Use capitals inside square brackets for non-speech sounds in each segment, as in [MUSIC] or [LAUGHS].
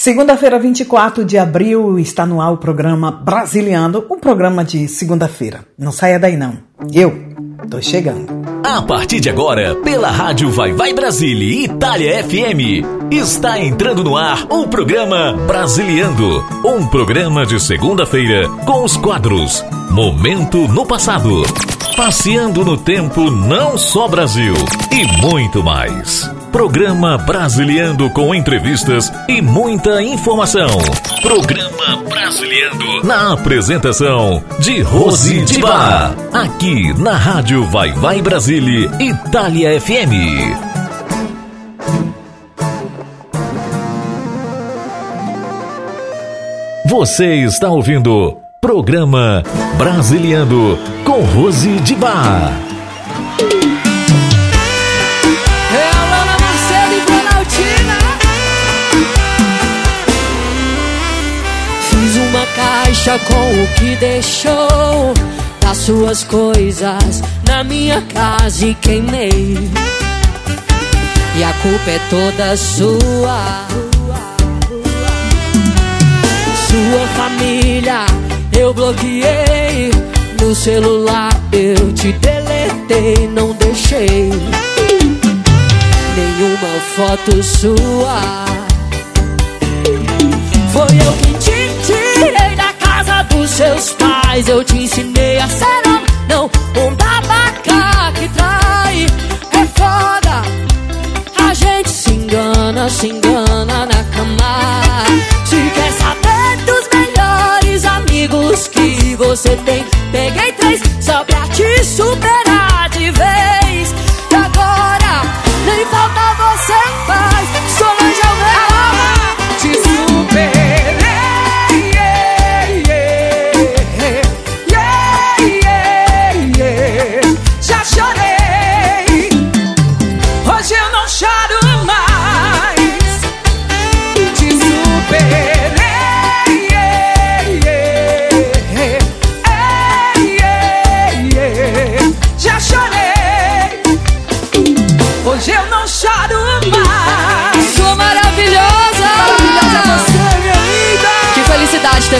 Segunda-feira, 24 de abril, está no ar o programa Brasiliano, um programa de segunda-feira. Não saia daí não. Eu tô chegando. A partir de agora, pela Rádio Vai Vai Brasília Itália FM, está entrando no ar o programa Brasiliando, um programa de segunda-feira com os quadros Momento no Passado, Passeando no Tempo Não Só Brasil e muito mais. Programa Brasiliando com entrevistas e muita informação. Programa Brasiliando na apresentação de Rose de Bar. Aqui na Rádio Vai Vai Brasília Itália FM. Você está ouvindo Programa Brasiliando com Rose de Bar. Com o que deixou das suas coisas na minha casa e queimei. E a culpa é toda sua. Sua família eu bloqueei. No celular eu te deletei, não deixei nenhuma foto sua. Foi eu que dos seus pais. Eu te ensinei a ser um, não um babaca que trai. É foda, a gente se engana, se engana na cama. Se quer saber dos melhores amigos que você tem, peguei três só pra te superar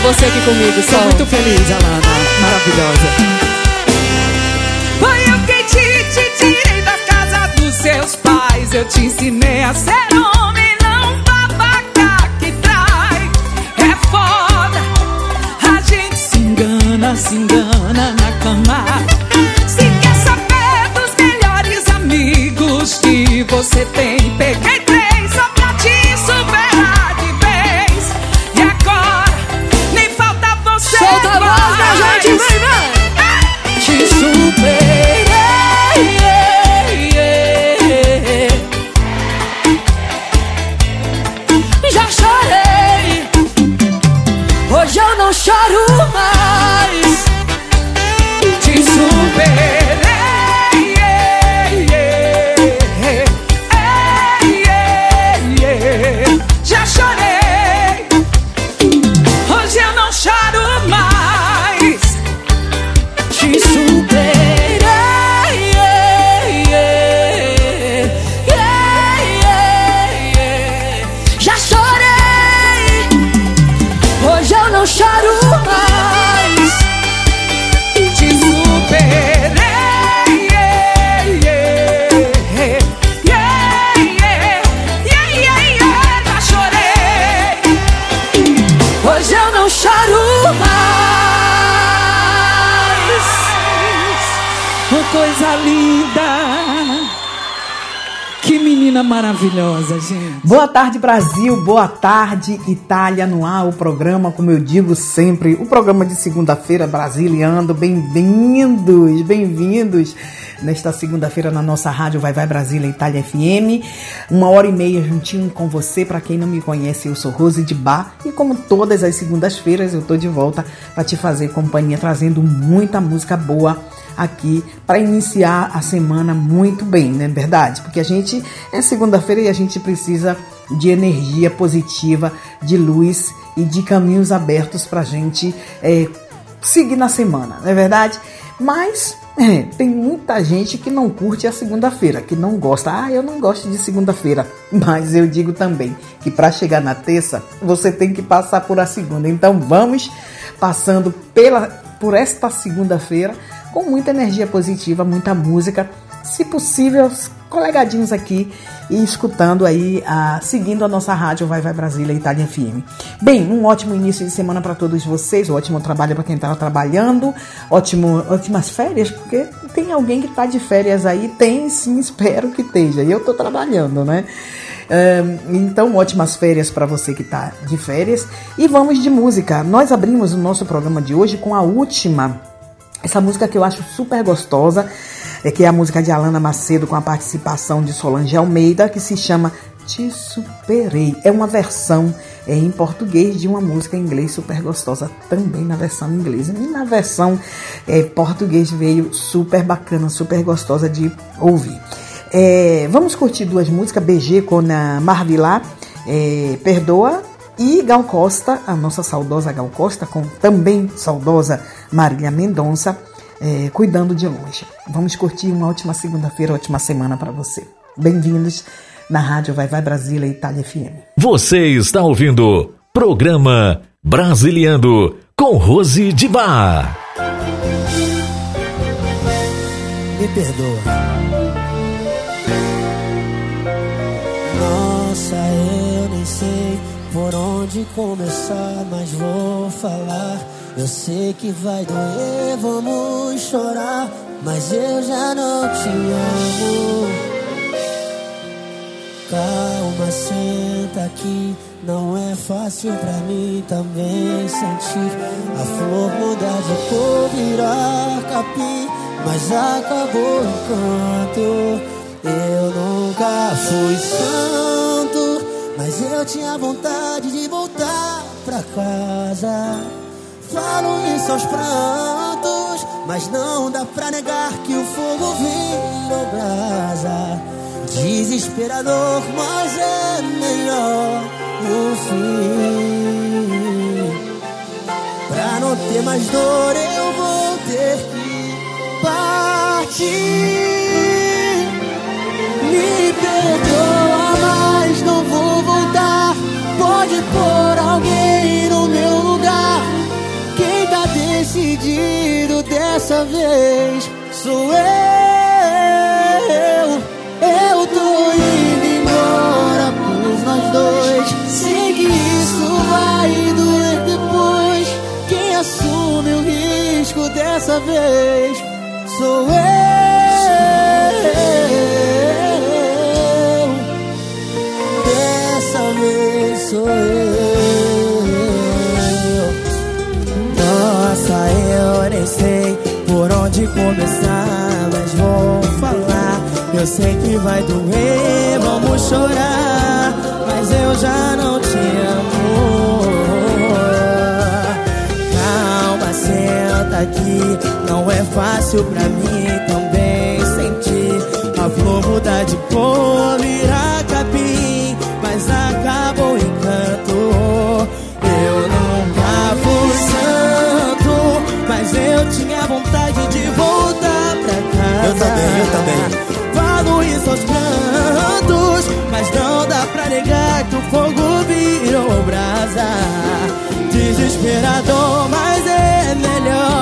você aqui comigo, Sou Sol. muito feliz, Alana. Maravilhosa. Foi eu quem te, te tirei da casa dos seus pais. Eu te ensinei a ser homem, não babaca que trai. É foda, a gente se engana, se engana na cama. Se quer saber dos melhores amigos que você tem, Brasil. Boa tarde, Itália. No ar, o programa, como eu digo sempre, o programa de segunda-feira, Brasiliando. Bem-vindos, bem-vindos nesta segunda-feira na nossa rádio Vai Vai Brasília Itália FM. Uma hora e meia juntinho com você. Para quem não me conhece, eu sou Rose de Bar e como todas as segundas-feiras eu tô de volta para te fazer companhia, trazendo muita música boa aqui para iniciar a semana muito bem, não é verdade? Porque a gente é segunda-feira e a gente precisa de energia positiva, de luz e de caminhos abertos para a gente é, seguir na semana, não é verdade? Mas É, tem muita gente que não curte a segunda-feira, que não gosta. Ah, eu não gosto de segunda-feira. [LAUGHS] Mas eu digo também que para chegar na terça, você tem que passar por a segunda. Então vamos passando pela, por esta segunda-feira com muita energia positiva, muita música. Se possível, colegadinhos aqui e escutando aí, a, seguindo a nossa rádio Vai Vai Brasília Itália FM. Bem, um ótimo início de semana para todos vocês, um ótimo trabalho para quem está trabalhando, ótimo, ótimas férias, porque tem alguém que está de férias aí, tem sim, [LAUGHS] espero que esteja, e eu estou trabalhando, né? Então, ótimas férias para você que está de férias. E vamos de música. Nós abrimos o nosso programa de hoje com a última, essa música que eu acho super gostosa é que é a música de Alana Macedo com a participação de Solange Almeida, que se chama Te Superei. É uma versão é, em português de uma música em inglês super gostosa, também na versão inglesa. E na versão é, português veio super bacana, super gostosa de ouvir. É, vamos curtir duas músicas, BG com a Marvilá, é, Perdoa, e Gal Costa, a nossa saudosa Gal Costa, com também saudosa Marília Mendonça, é, cuidando de longe. Vamos curtir uma ótima segunda-feira, ótima semana para você. Bem-vindos na Rádio Vai Vai Brasília Itália FM. Você está ouvindo programa Brasiliando com Rose de Bar. Me perdoa. Nossa, eu nem sei por onde começar, mas vou falar eu sei que vai doer, vamos chorar, mas eu já não te amo. Calma, senta aqui. Não é fácil pra mim também sentir a flor mudar de cor, virar capim, mas acabou enquanto eu nunca fui santo, mas eu tinha vontade de voltar pra casa. Falo isso aos prantos, mas não dá pra negar que o fogo virou brasa. Desesperador, mas é melhor o fim. Pra não ter mais dor, eu vou ter que partir. Dessa vez sou eu. Eu tô indo embora por nós dois. Sei que isso vai doer depois. Quem assume o risco dessa vez sou eu. Dessa vez sou eu. eu nem sei por onde começar, mas vou falar. Eu sei que vai doer, vamos chorar, mas eu já não te amo. Calma, senta aqui, não é fácil pra mim também sentir a flor mudar de cor, virar também. Falo isso aos prantos, mas não dá pra negar que o fogo virou brasa. Desesperador, mas é melhor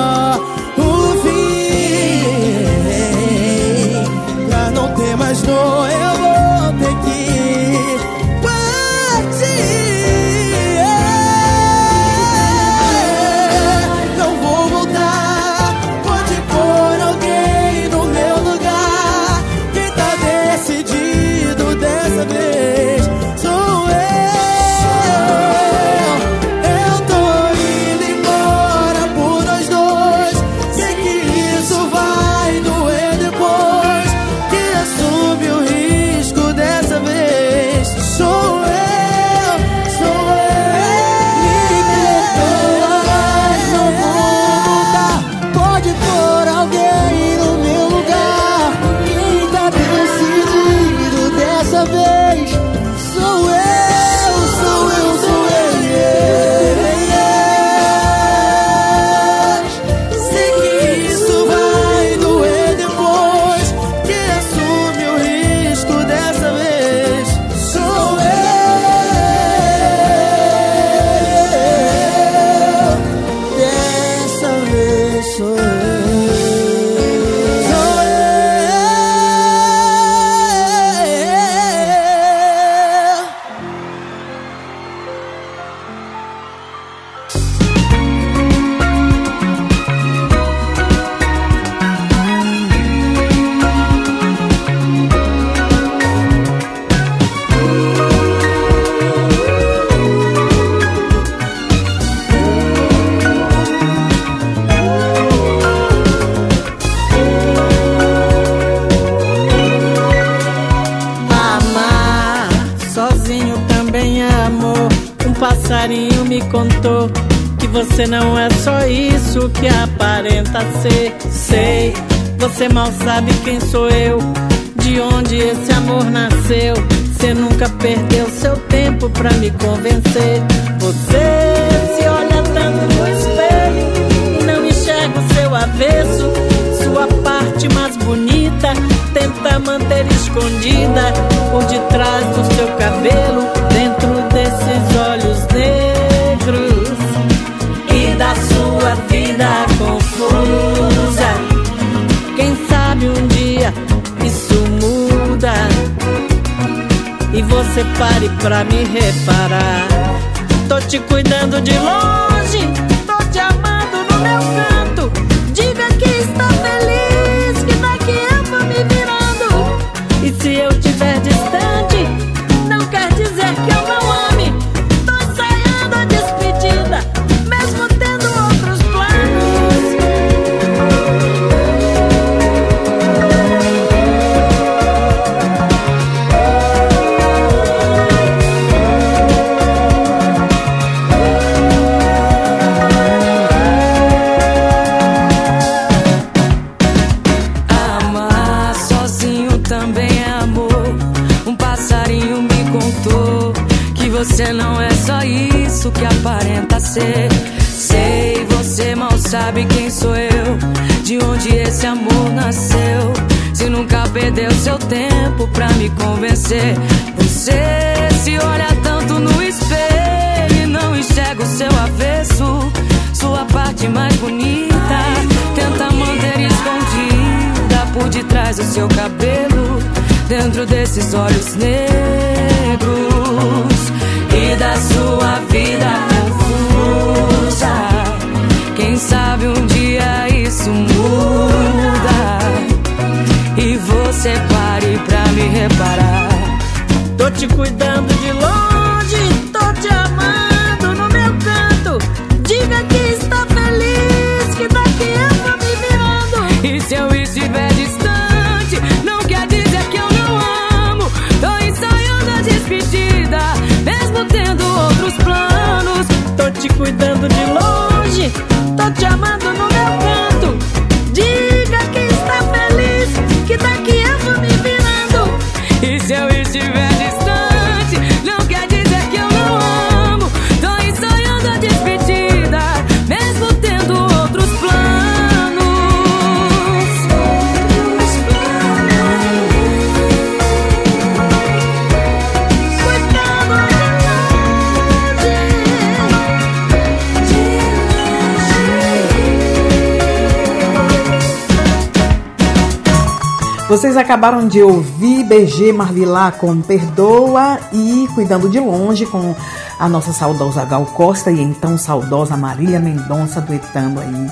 acabaram de ouvir BG Marvilá com Perdoa e Cuidando de Longe com a nossa saudosa Gal Costa e então saudosa Marília Mendonça duetando aí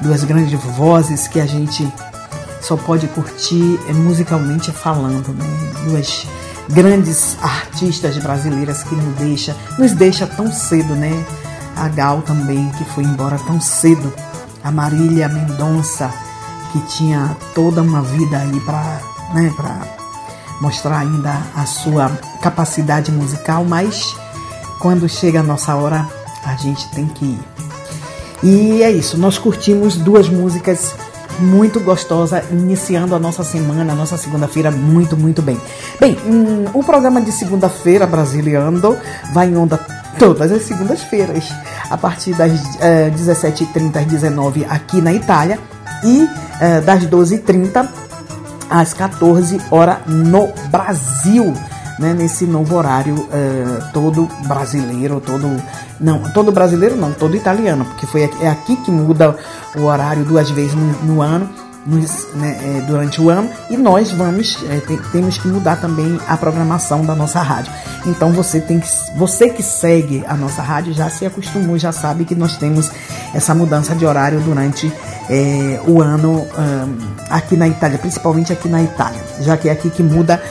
duas grandes vozes que a gente só pode curtir musicalmente falando, né? Duas grandes artistas brasileiras que nos deixa, nos deixa tão cedo, né? A Gal também que foi embora tão cedo, a Marília Mendonça que tinha toda uma vida aí para né, mostrar ainda a sua capacidade musical, mas quando chega a nossa hora, a gente tem que ir. E é isso, nós curtimos duas músicas muito gostosas, iniciando a nossa semana, a nossa segunda-feira, muito, muito bem. Bem, hum, o programa de segunda-feira, Brasiliando, vai em onda todas as segundas-feiras, a partir das eh, 17h30 às 19 aqui na Itália e eh, das 12h30 às 14 horas no Brasil, né, nesse novo horário eh, todo brasileiro, todo não, todo brasileiro não, todo italiano, porque foi é aqui que muda o horário duas vezes no, no ano, nos- né, eh, durante o ano, e nós vamos te- temos que mudar também a programação da nossa rádio. Então você tem que você que segue a nossa rádio já se acostumou, já sabe que nós temos essa mudança de horário durante eh, o ano ahn, aqui na Itália, principalmente aqui na Itália, já que é aqui que muda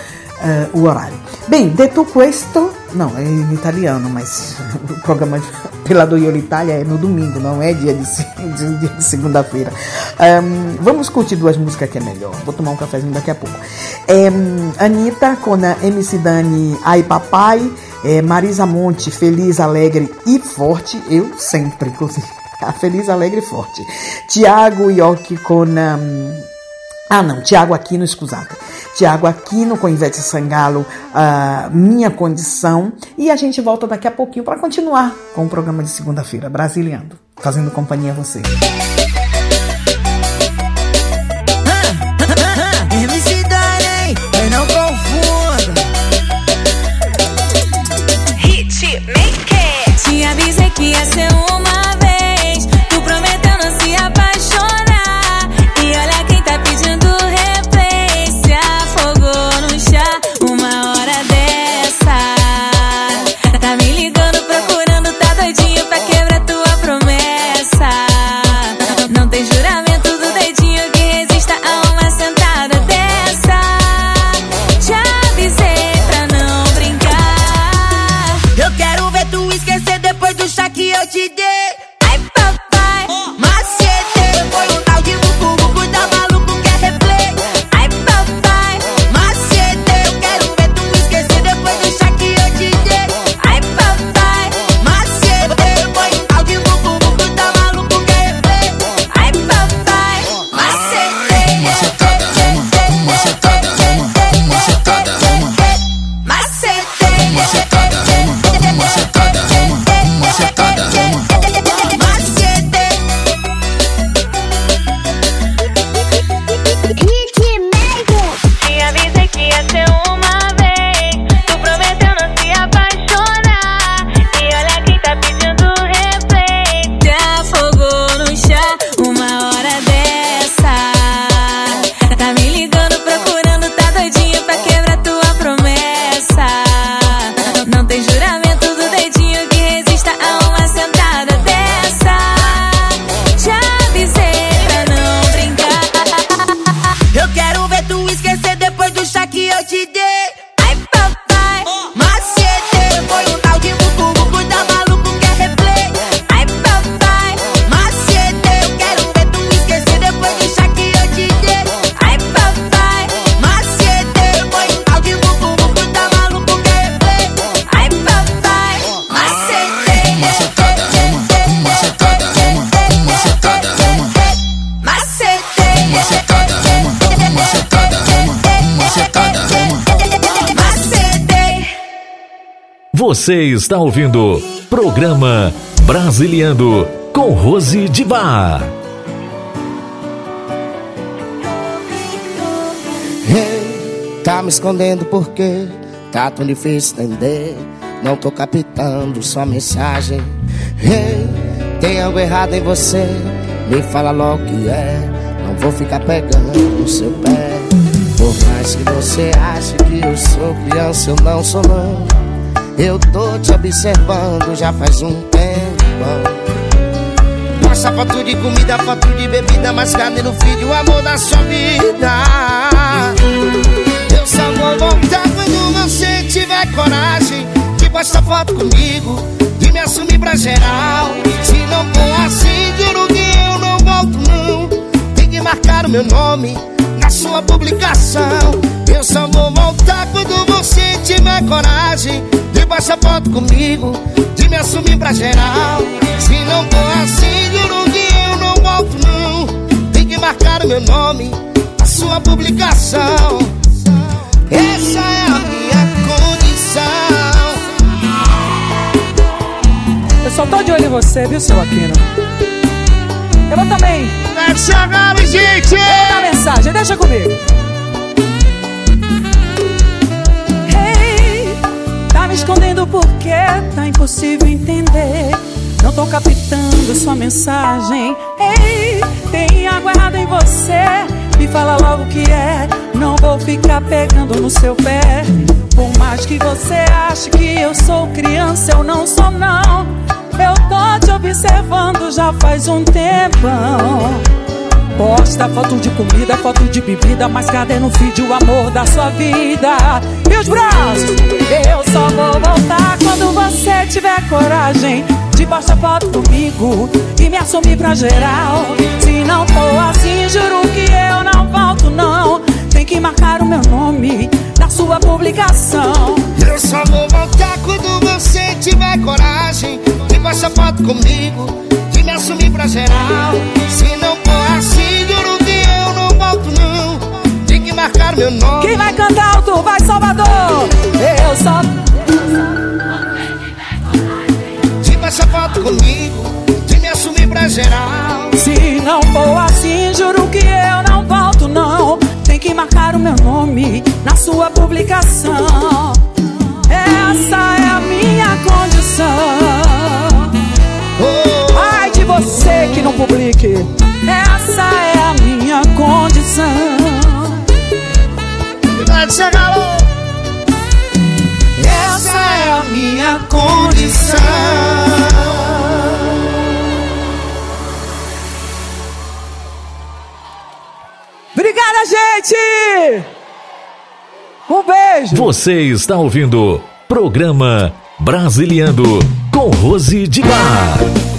ah, o horário. Bem, detto questo, não, é em italiano, mas [LAUGHS] o programa pela do Iolo Itália é no domingo, não é dia de, [LAUGHS] de- de segunda-feira. Ahn, vamos curtir duas músicas que é melhor. Vou tomar um cafezinho daqui a pouco. Em, Anitta com a MC Dani Ai Papai É, Marisa Monte, feliz, alegre e forte. Eu sempre, inclusive. [LAUGHS] Feliz, alegre e forte. Tiago Ioki com. Um, ah, não, Tiago Aquino, escusado. Tiago Aquino com Ivete Sangalo, uh, Minha Condição. E a gente volta daqui a pouquinho para continuar com o programa de segunda-feira, Brasiliando, fazendo companhia a você. Você está ouvindo programa Brasiliando com Rose de Bar. Hey, tá me escondendo porque tá tão difícil entender. Não tô captando sua mensagem. Hey, tem algo errado em você. Me fala logo que é. Não vou ficar pegando no seu pé. Por mais que você ache que eu sou criança, eu não sou não. Eu tô te observando já faz um tempo. Passa foto de comida, foto de bebida Mas cadê no filho o amor da sua vida? Eu só vou voltar quando você tiver coragem De postar foto comigo De me assumir pra geral Se não for assim, juro que eu não volto não Tem que marcar o meu nome na sua publicação Eu só vou voltar quando você tiver coragem baixa foto comigo De me assumir pra geral. Se não for assim, juro que eu não volto não. Tem que marcar o meu nome A sua publicação. Essa é a minha condição. Eu só tô de olho em você, viu, seu Aquino? Eu também. Let's agora, gente! Eu vou dar mensagem, deixa comigo me escondendo porque tá impossível entender. Não tô captando sua mensagem. Ei, tem água errada em você. Me fala logo o que é. Não vou ficar pegando no seu pé. Por mais que você ache que eu sou criança, eu não sou, não. Eu tô te observando já faz um tempão. Posta foto de comida, foto de bebida Mas cadê no feed o amor da sua vida? E os braços? Eu só vou voltar quando você tiver coragem De postar foto comigo e me assumir pra geral Se não for assim, juro que eu não volto não tem que marcar o meu nome na sua publicação. Eu só vou voltar quando você tiver coragem de passar foto comigo, de me assumir pra geral. Meu nome. Quem vai cantar alto? Vai Salvador! Eu só. De passar foto comigo, de me assumir pra geral. Se não for assim, juro que eu não volto não. Tem que marcar o meu nome na sua publicação. Essa é a minha condição. Ai de você que não publique. Essa é a minha condição. Vai chegar lá. Essa é a minha condição. Obrigada, gente! Um beijo! Você está ouvindo Programa Brasiliando com Rose de Bar.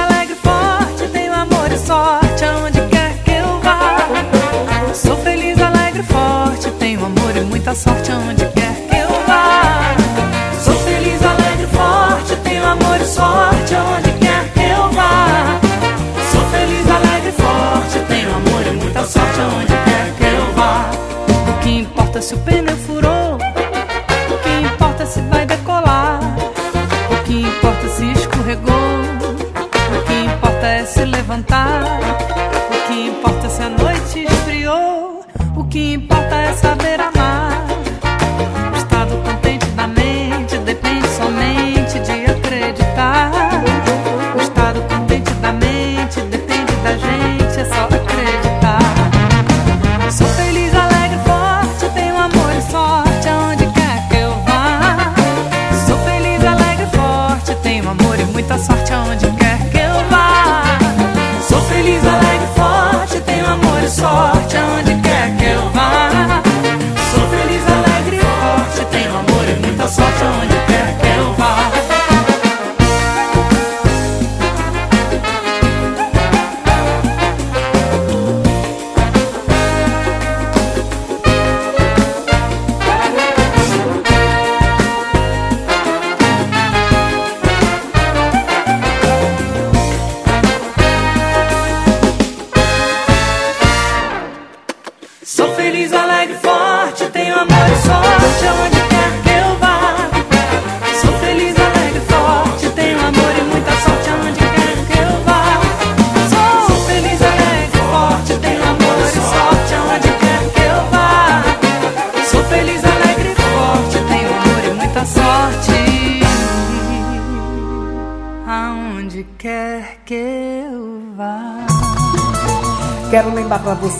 sorte aonde quer que eu vá. Sou feliz, alegre, forte, tenho amor e muita sorte aonde quer que eu vá. Sou feliz, alegre, forte, tenho amor e sorte aonde quer que eu vá. Sou feliz, alegre, forte, tenho amor e muita sorte aonde quer que eu vá. O que importa se o levantar. O que importa se a noite esfriou. O que importa é saber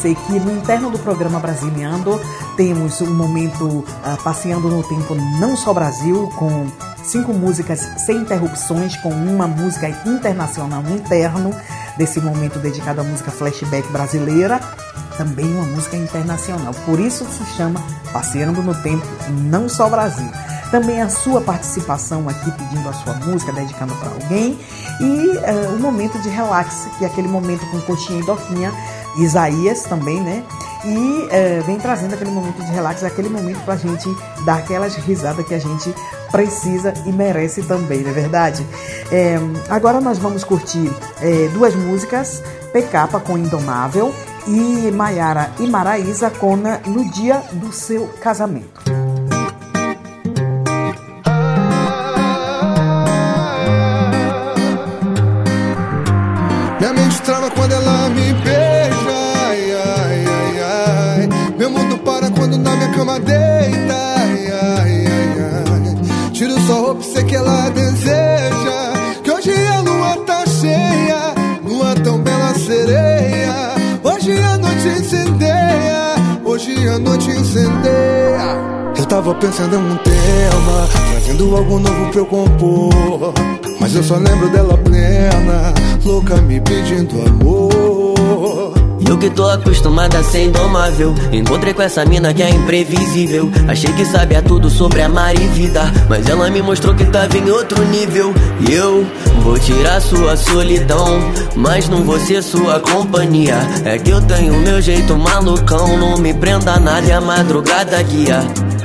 você que no interno do programa Brasiliando temos um momento ah, passeando no tempo não só Brasil, com cinco músicas sem interrupções, com uma música internacional no interno desse momento dedicado à música flashback brasileira, também uma música internacional. Por isso se chama Passeando no Tempo Não Só Brasil. Também a sua participação aqui pedindo a sua música, dedicando para alguém. E eh, um momento de relax, que é aquele momento com coxinha e doquinha. Isaías também, né? E eh, vem trazendo aquele momento de relax, aquele momento para a gente dar aquelas risadas que a gente precisa e merece também, não é verdade? Eh, agora nós vamos curtir eh, duas músicas, Pecapa com Indomável e Maiara e Maraísa com No Dia do Seu Casamento. A noite incendeia. Eu tava pensando em um tema, trazendo algo novo pra eu compor. Mas eu só lembro dela plena, louca me pedindo amor. Eu que tô acostumada a ser indomável Encontrei com essa mina que é imprevisível Achei que sabia tudo sobre amar e vida Mas ela me mostrou que tava em outro nível E eu vou tirar sua solidão Mas não vou ser sua companhia É que eu tenho meu jeito malucão Não me prenda nada e a madrugada guia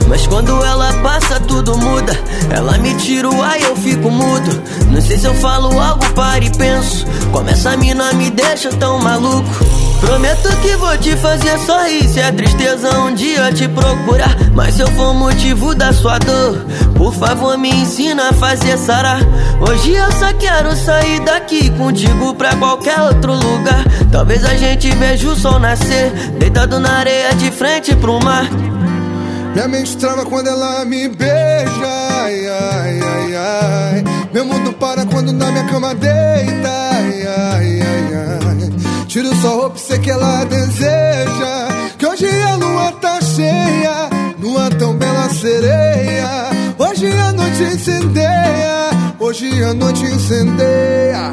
mas quando ela passa, tudo muda. Ela me tira o ar e eu fico mudo. Não sei se eu falo algo, paro e penso. Como essa mina me deixa tão maluco. Prometo que vou te fazer sorrir Se a tristeza um dia te procurar Mas se eu for motivo da sua dor Por favor me ensina a fazer sará Hoje eu só quero sair daqui Contigo pra qualquer outro lugar Talvez a gente veja o sol nascer Deitado na areia de frente pro mar minha mente trava quando ela me beija. Ai, ai, ai, ai. Meu mundo para quando na minha cama deita. Ai. Tiro sua roupa, sei que ela deseja. Que hoje a lua tá cheia. Lua tão bela sereia. Hoje a noite incendeia. Hoje a noite incendeia.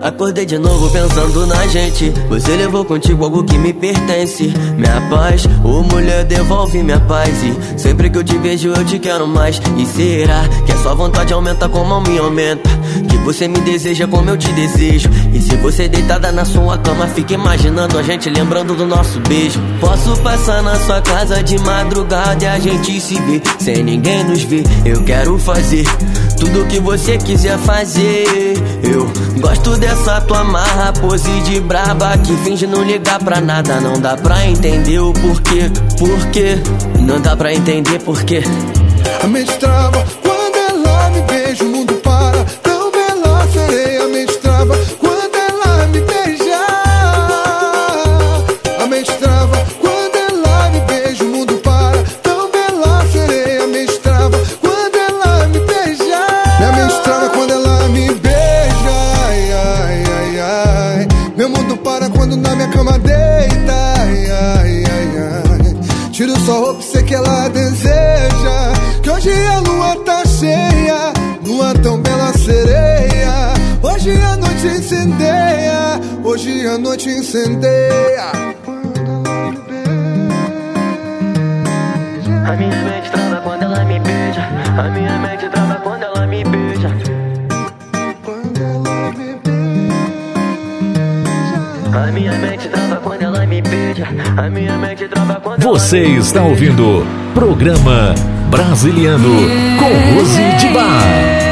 Acordei de novo pensando na gente. Você levou contigo algo que me pertence. Minha paz, ô mulher, devolve minha paz. E sempre que eu te vejo, eu te quero mais. E será que a sua vontade aumenta como a minha aumenta? Que você me deseja como eu te desejo. E se você deitada na sua cama, fica imaginando a gente lembrando do nosso beijo. Posso passar na sua casa de madrugada e a gente se ver sem ninguém nos ver. Eu quero fazer tudo o que você quiser fazer. Eu gosto de essa tua marra, pose de braba que finge não ligar pra nada. Não dá pra entender o porquê, porquê. Não dá pra entender porquê. A mente trava quando ela me beija, o mundo a noite incendeia. A minha mente trava quando ela me beija. A minha mente trava quando ela me beija. Quando ela me A minha mente trava quando ela me beija. A minha mente trava quando Você ela me está ouvindo Programa Brasiliano com Rose de Bar.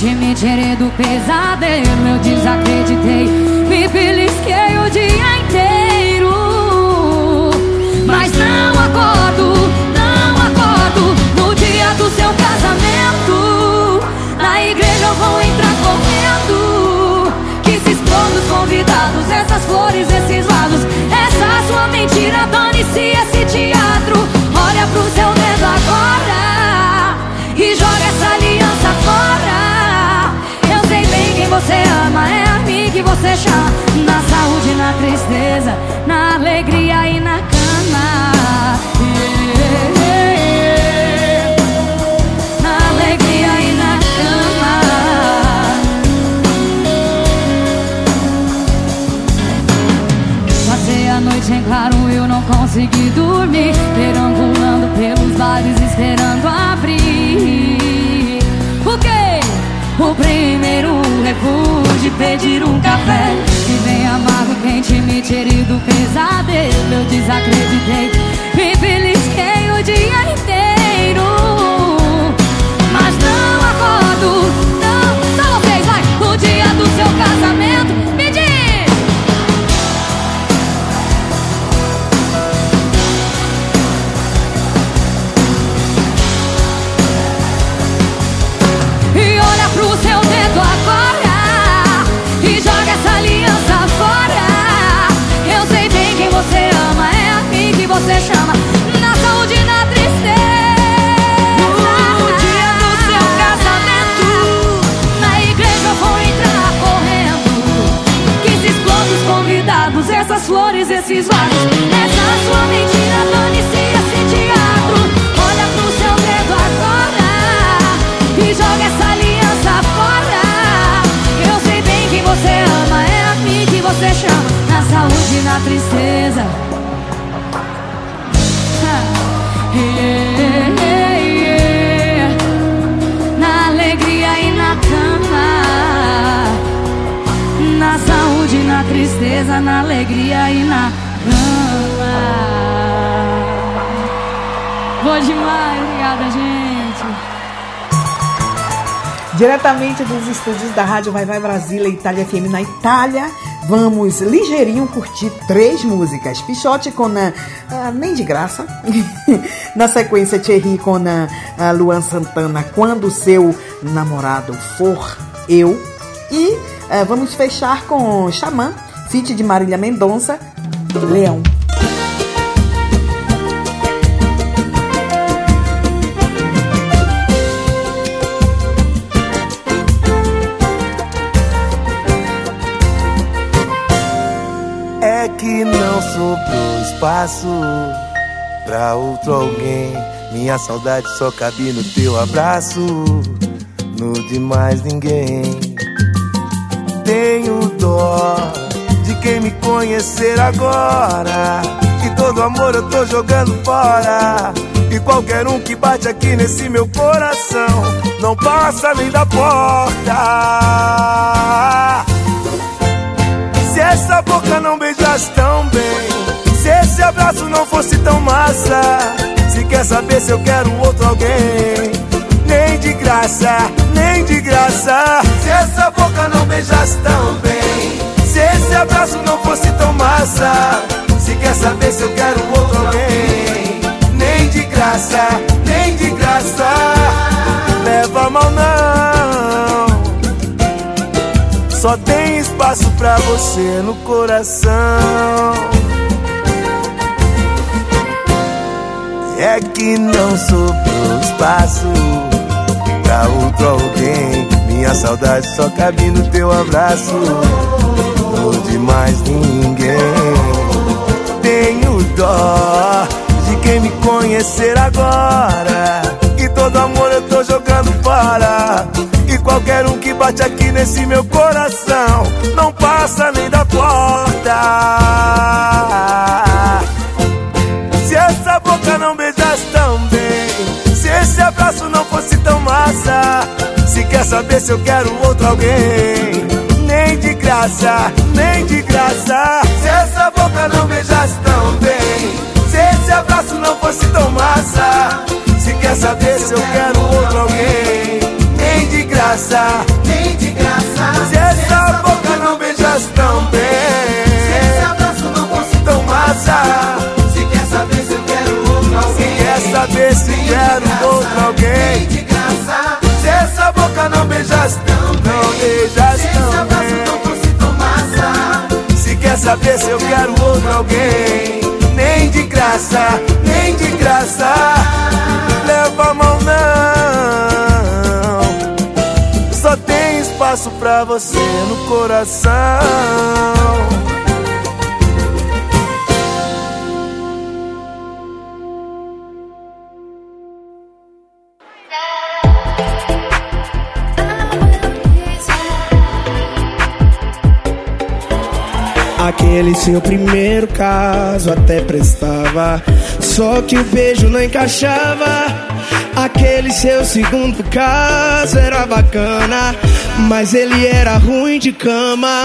Quente, me tirei do pesadelo. Eu desacreditei, me belisquei Na saúde, na tristeza, na alegria e na cama. Em claro, eu não consegui dormir. Perambulando pelos bares, esperando O primeiro recuo de pedir um café. Que vem amargo, quente, me tirei do pesadelo. Eu desacreditei, me belisquei o dia inteiro. Mas não acordo, não. Só vocês, vai. No dia do seu casamento, na alegria e na gama. Boa demais, obrigada, gente. Diretamente dos estúdios da Rádio Vai Vai Brasília, Itália FM na Itália, vamos ligeirinho curtir três músicas. Pichote com a, ah, Nem de Graça. [LAUGHS] na sequência, Thierry com a, a Luan Santana, Quando Seu Namorado For Eu. E ah, vamos fechar com Xamã, feat de Marília Mendonça, Leão. É que não sobrou espaço pra outro alguém. Minha saudade só cabe no teu abraço, no de mais ninguém. Tenho dó quem me conhecer agora. Que todo amor eu tô jogando fora. E qualquer um que bate aqui nesse meu coração não passa nem da porta. Se essa boca não beijasse tão bem, se esse abraço não fosse tão massa, se quer saber se eu quero outro alguém, nem de graça, nem de graça. Se essa boca não beijasse tão bem, esse abraço não fosse tão massa, se quer saber se eu quero outro alguém, nem de graça, nem de graça. Leva mal não. Só tem espaço pra você no coração. É que não sobrou espaço pra outro alguém. Minha saudade só cabe no teu abraço. Não de mais ninguém. Tenho dó de quem me conhecer agora. E todo amor eu tô jogando fora. E qualquer um que bate aqui nesse meu coração não passa nem da porta. Se essa boca não beijasse tão bem, se esse abraço não fosse tão massa, se quer saber se eu quero outro alguém, nem de graça, nem de graça. Se essa boca não beijasse tão bem, se esse abraço não fosse tão massa, se quer saber se eu quero outro alguém, nem de graça, nem de graça. Se essa boca não beijasse tão bem, se esse abraço não fosse tão massa, se quer saber se eu quero outro alguém, se quer saber se quero outro alguém, de graça. Se essa boca não beijasse tão bem, saber se eu quero outro alguém, nem de graça, nem de graça, leva a mão não. Só tem espaço pra você no coração. Aquele seu primeiro caso até prestava, só que o beijo não encaixava. Aquele seu segundo caso era bacana, mas ele era ruim de cama.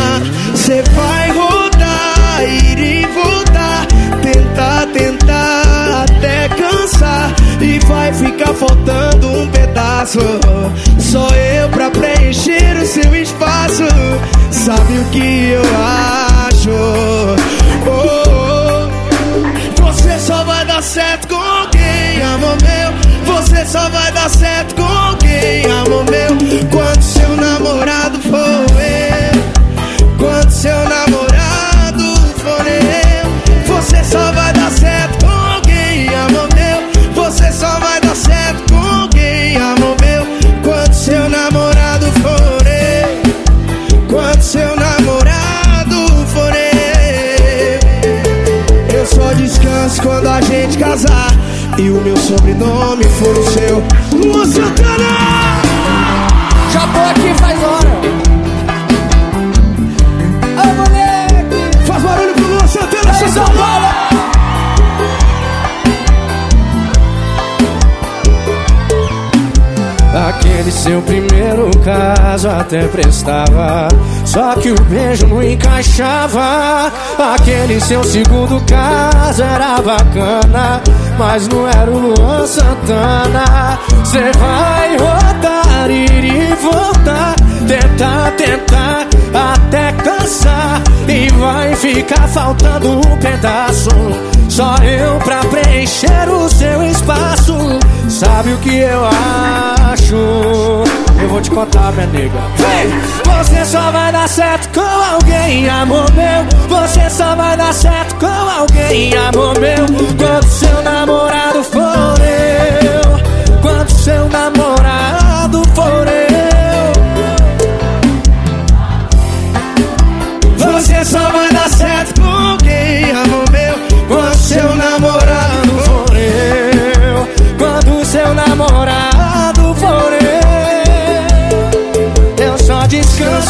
Cê vai rodar, ir e voltar, tentar, tentar até cansar. E vai ficar faltando um pedaço. Só eu pra preencher o seu espaço. Sabe o que eu acho? Oh, oh. Você só vai dar certo com quem amor meu. Você só vai dar certo com quem amor meu. Quando seu namorado a gente casar. E o meu sobrenome for o seu. Luan Santana! Já tô aqui faz hora. Ô moleque! Faz barulho pro Luan Santana, Aí, São Paulo! Aquele Seu primeiro caso até prestava, só que o beijo não encaixava. Aquele seu segundo caso era bacana, mas não era o Luan Santana. Cê vai rodar, ir e voltar, tentar, tentar, até cansar. E vai ficar faltando um pedaço. Só eu pra preencher o seu espaço. Sabe o que eu acho? Eu vou te contar, minha nega. Vem! Você só vai dar certo com alguém, amor meu. Você só vai dar certo com alguém, amor meu. Quando seu namorado for eu. Quando seu namorado for eu.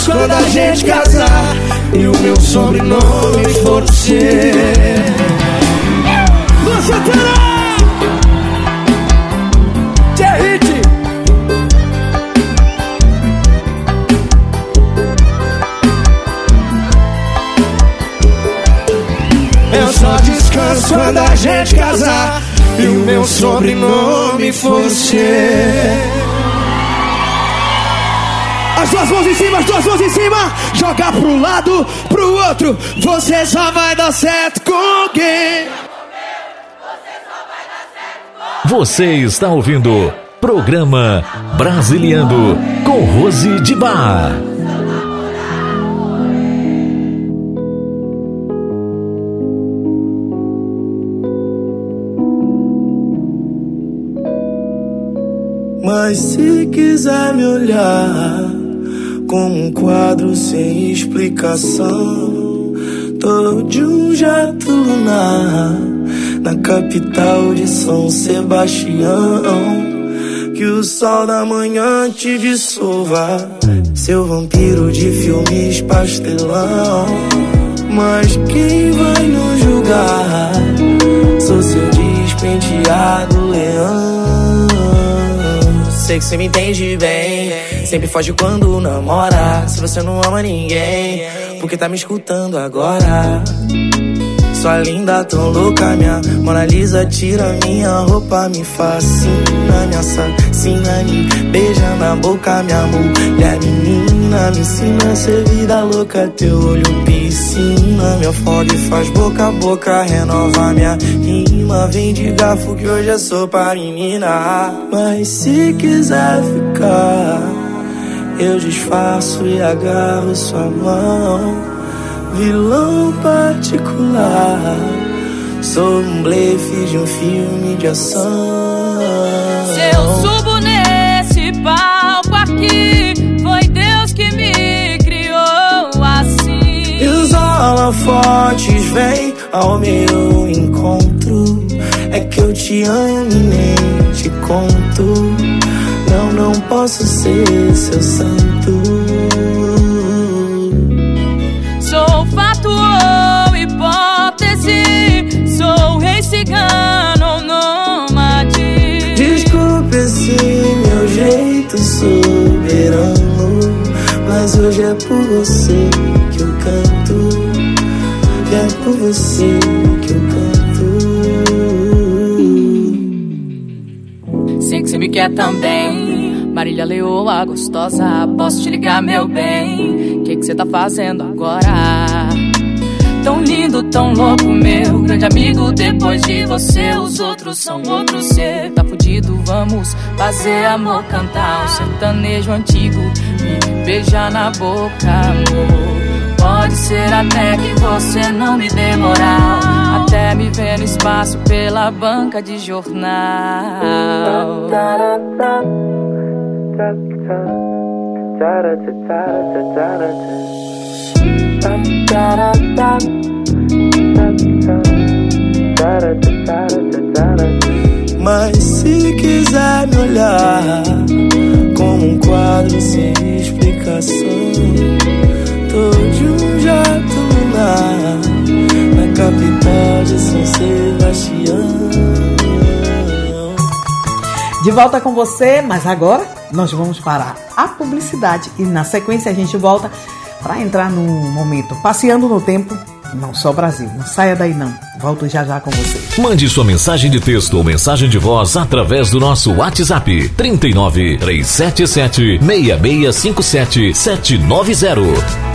Quando a gente casar. E o meu sobrenome for você. Luan Santana! Hit! Eu só descanso quando a gente casar E o meu sobrenome for você As duas mãos em cima, as duas mãos em cima. Jogar pro lado, pro outro. Você só vai dar certo com alguém Você está ouvindo Programa Brasiliando com Rose de Bar. Mas se quiser me olhar como um quadro sem explicação, tô de um jato lunar na capital de São Sebastião. Que o sol da manhã te dissolva, seu vampiro de filmes pastelão. Mas quem vai nos julgar? Sou seu despenteado leão. Sei que você me entende bem. Sempre foge quando namora. Se você não ama ninguém, porque tá me escutando agora. Sua linda, tão louca, minha Mona Lisa tira minha roupa, me fascina, me assassina, me beija na boca, minha mulher menina, me ensina a ser vida louca, teu olho piscina, me afoga e faz boca a boca, renova minha rima, vem de garfo que hoje é sopa, menina. Mas se quiser ficar, eu disfarço e agarro sua mão vilão particular. Sou um blefe de um filme de ação. Se eu subo nesse palco aqui, foi Deus que me criou assim. E os holofotes vêm ao meu encontro. É que eu te amo e nem te conto. Não, não posso ser seu santo. Cigano ou nômade. Desculpe esse meu jeito soberano, mas hoje é por você que eu canto. É por você que eu canto. Sei que você me quer também. Marília Leoa, gostosa, posso te ligar, meu bem? O que que você tá fazendo agora? Tão lindo, tão louco, meu grande amigo. Depois de você, os outros são outros. Cê tá fudido, vamos fazer amor, cantar um sertanejo antigo. Me beijar na boca, amor. Pode ser até que você não me dê moral. Até me ver no espaço pela banca de jornal. Mas se quiser me olhar como um quadro sem explicação, tô de um jato lunar na capital de São Sebastião. De volta com você, mas agora nós vamos para a publicidade. E na sequência a gente volta para entrar no momento passeando no tempo, não só Brasil. Não saia daí não. Volto já já com você. Mande sua mensagem de texto ou mensagem de voz através do nosso WhatsApp 39 377 6657 790.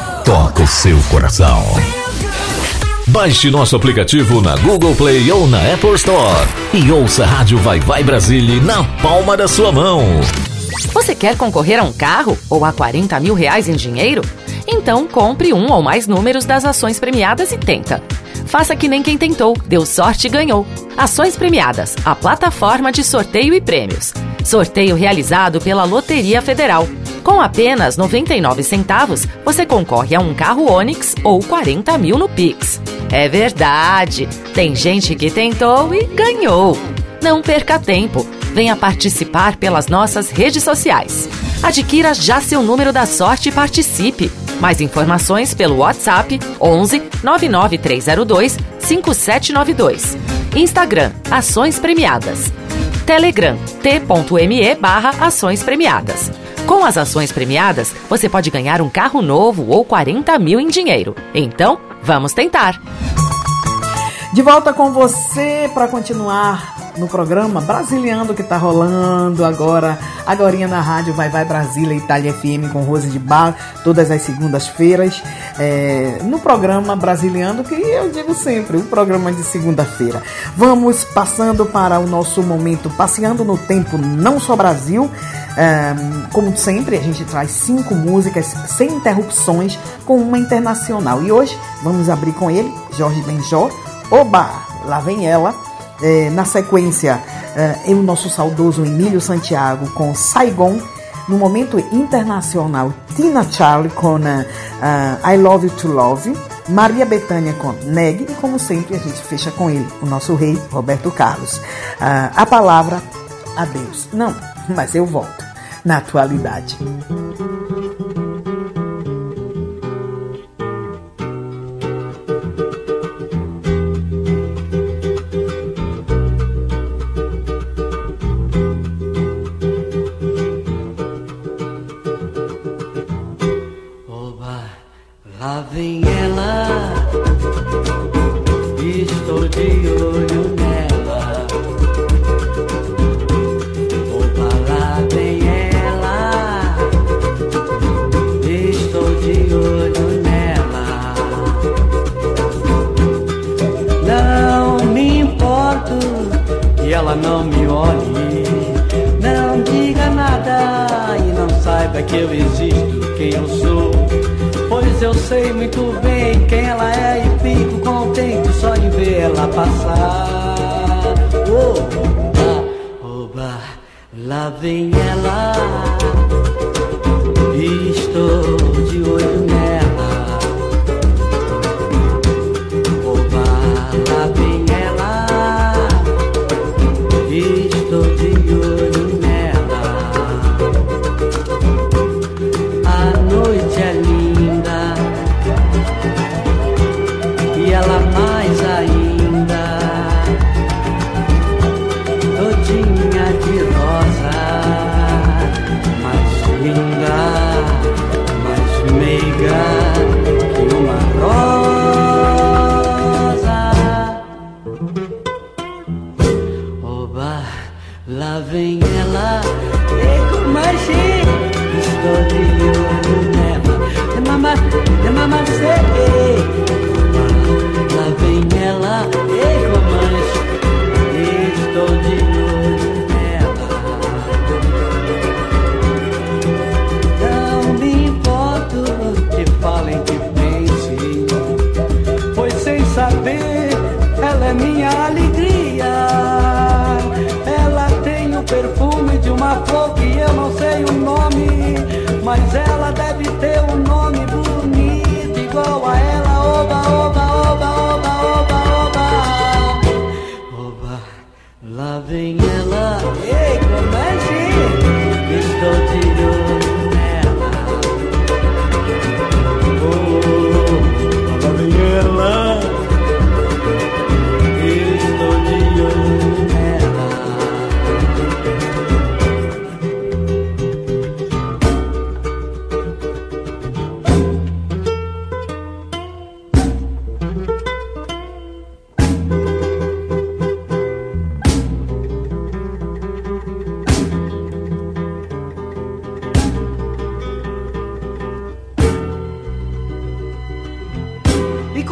toca o seu coração. Baixe nosso aplicativo na Google Play ou na Apple Store e ouça a Rádio Vai Vai Brasília na palma da sua mão. Você quer concorrer a um carro ou a 40 mil reais em dinheiro? Então compre um ou mais números das ações premiadas e tenta. Faça que nem quem tentou, deu sorte e ganhou. Ações premiadas, a plataforma de sorteio e prêmios. Sorteio realizado pela Loteria Federal. Com apenas 99 centavos, você concorre a um carro Onix ou 40 mil no Pix. É verdade! Tem gente que tentou e ganhou. Não perca tempo. Venha participar pelas nossas redes sociais. Adquira já seu número da sorte e participe. Mais informações pelo WhatsApp 11 99302 5792. Instagram Ações Premiadas. Telegram t.me barra Ações Premiadas. Com as ações premiadas, você pode ganhar um carro novo ou 40 mil em dinheiro. Então, vamos tentar! De volta com você para continuar no programa Brasiliando que tá rolando agora, agora na rádio Vai Vai Brasília Itália FM com Rose de Bar, todas as segundas-feiras, é, no programa Brasiliando, que eu digo sempre, o programa de segunda-feira. Vamos passando para o nosso momento Passeando no Tempo, não só Brasil. É, como sempre, a gente traz cinco músicas sem interrupções com uma internacional. E hoje vamos abrir com ele, Jorge Benjó. Oba! Lá vem ela é, na sequência, é, o nosso saudoso Emílio Santiago com Saigon. No momento internacional, Tina Charlie com uh, I Love You to Love. Maria Bethânia com Neg. E como sempre, a gente fecha com ele, o nosso rei Roberto Carlos. Uh, a palavra adeus. Não, [LAUGHS] mas eu volto na atualidade.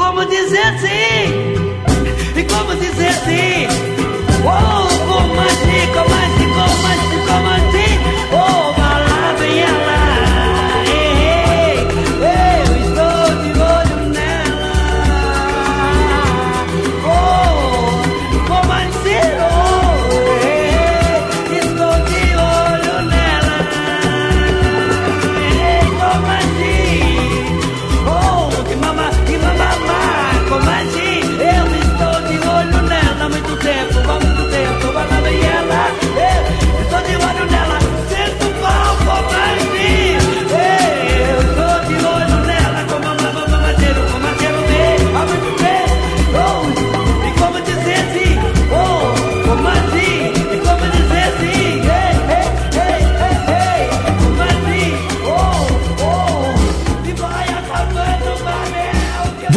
Como dizer sim? E como dizer sim? Oh, como assim, como assim, como assim, como assim?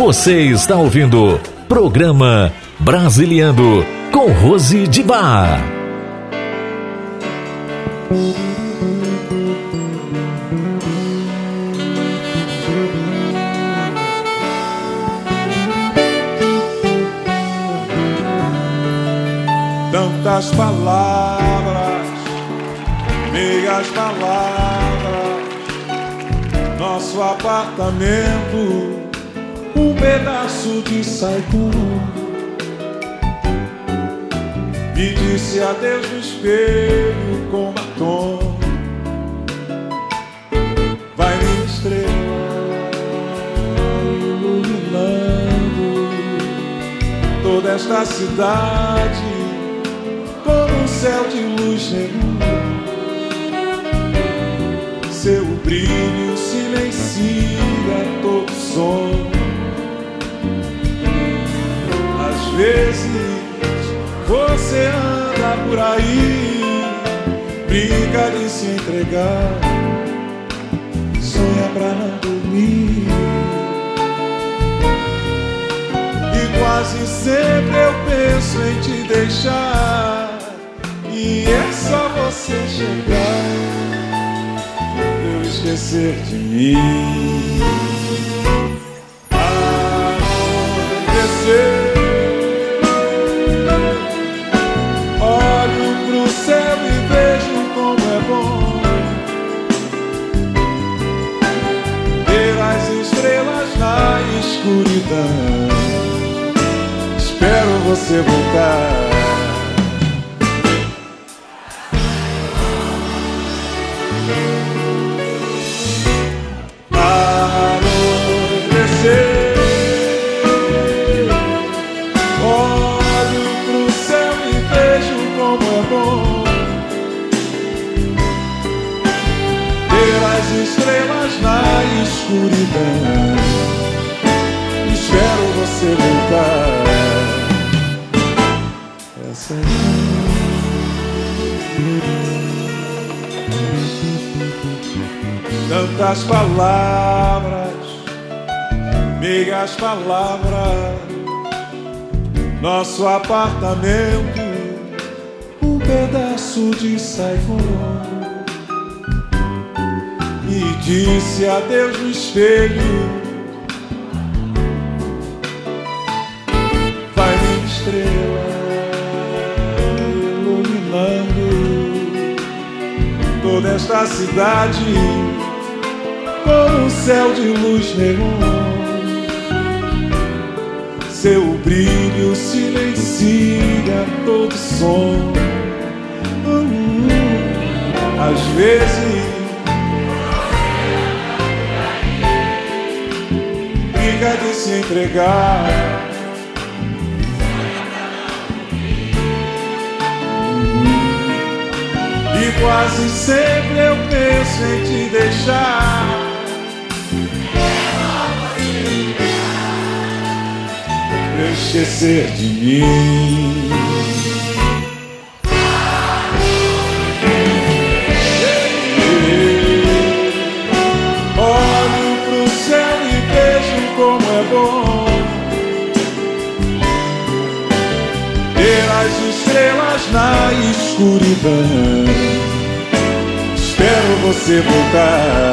Você está ouvindo Programa Brasiliando com Rose de Bar. Tantas palavras, meias palavras, nosso apartamento, pedaço de saicuru. Me disse adeus no espelho com batom. Vai minha estrela iluminando toda esta cidade como um céu de luz. Seu brilho silencia todo som. Vezes você anda por aí, brinca de se entregar, sonha pra não dormir. E quase sempre eu penso em te deixar. E é só você chegar, eu esquecer de mim. Escuridão. Espero você voltar. Tantas palavras, meias palavras nosso apartamento, um pedaço de Saigon. Me disse adeus no espelho. Vai minha estrela iluminando toda esta cidade céu de luz neon. Seu brilho silencia todo som. Hum, às vezes fica de se entregar. E quase sempre eu penso em te deixar. Esquecer de mim. Olho pro céu e vejo como é bom ter as estrelas na escuridão. Espero você voltar.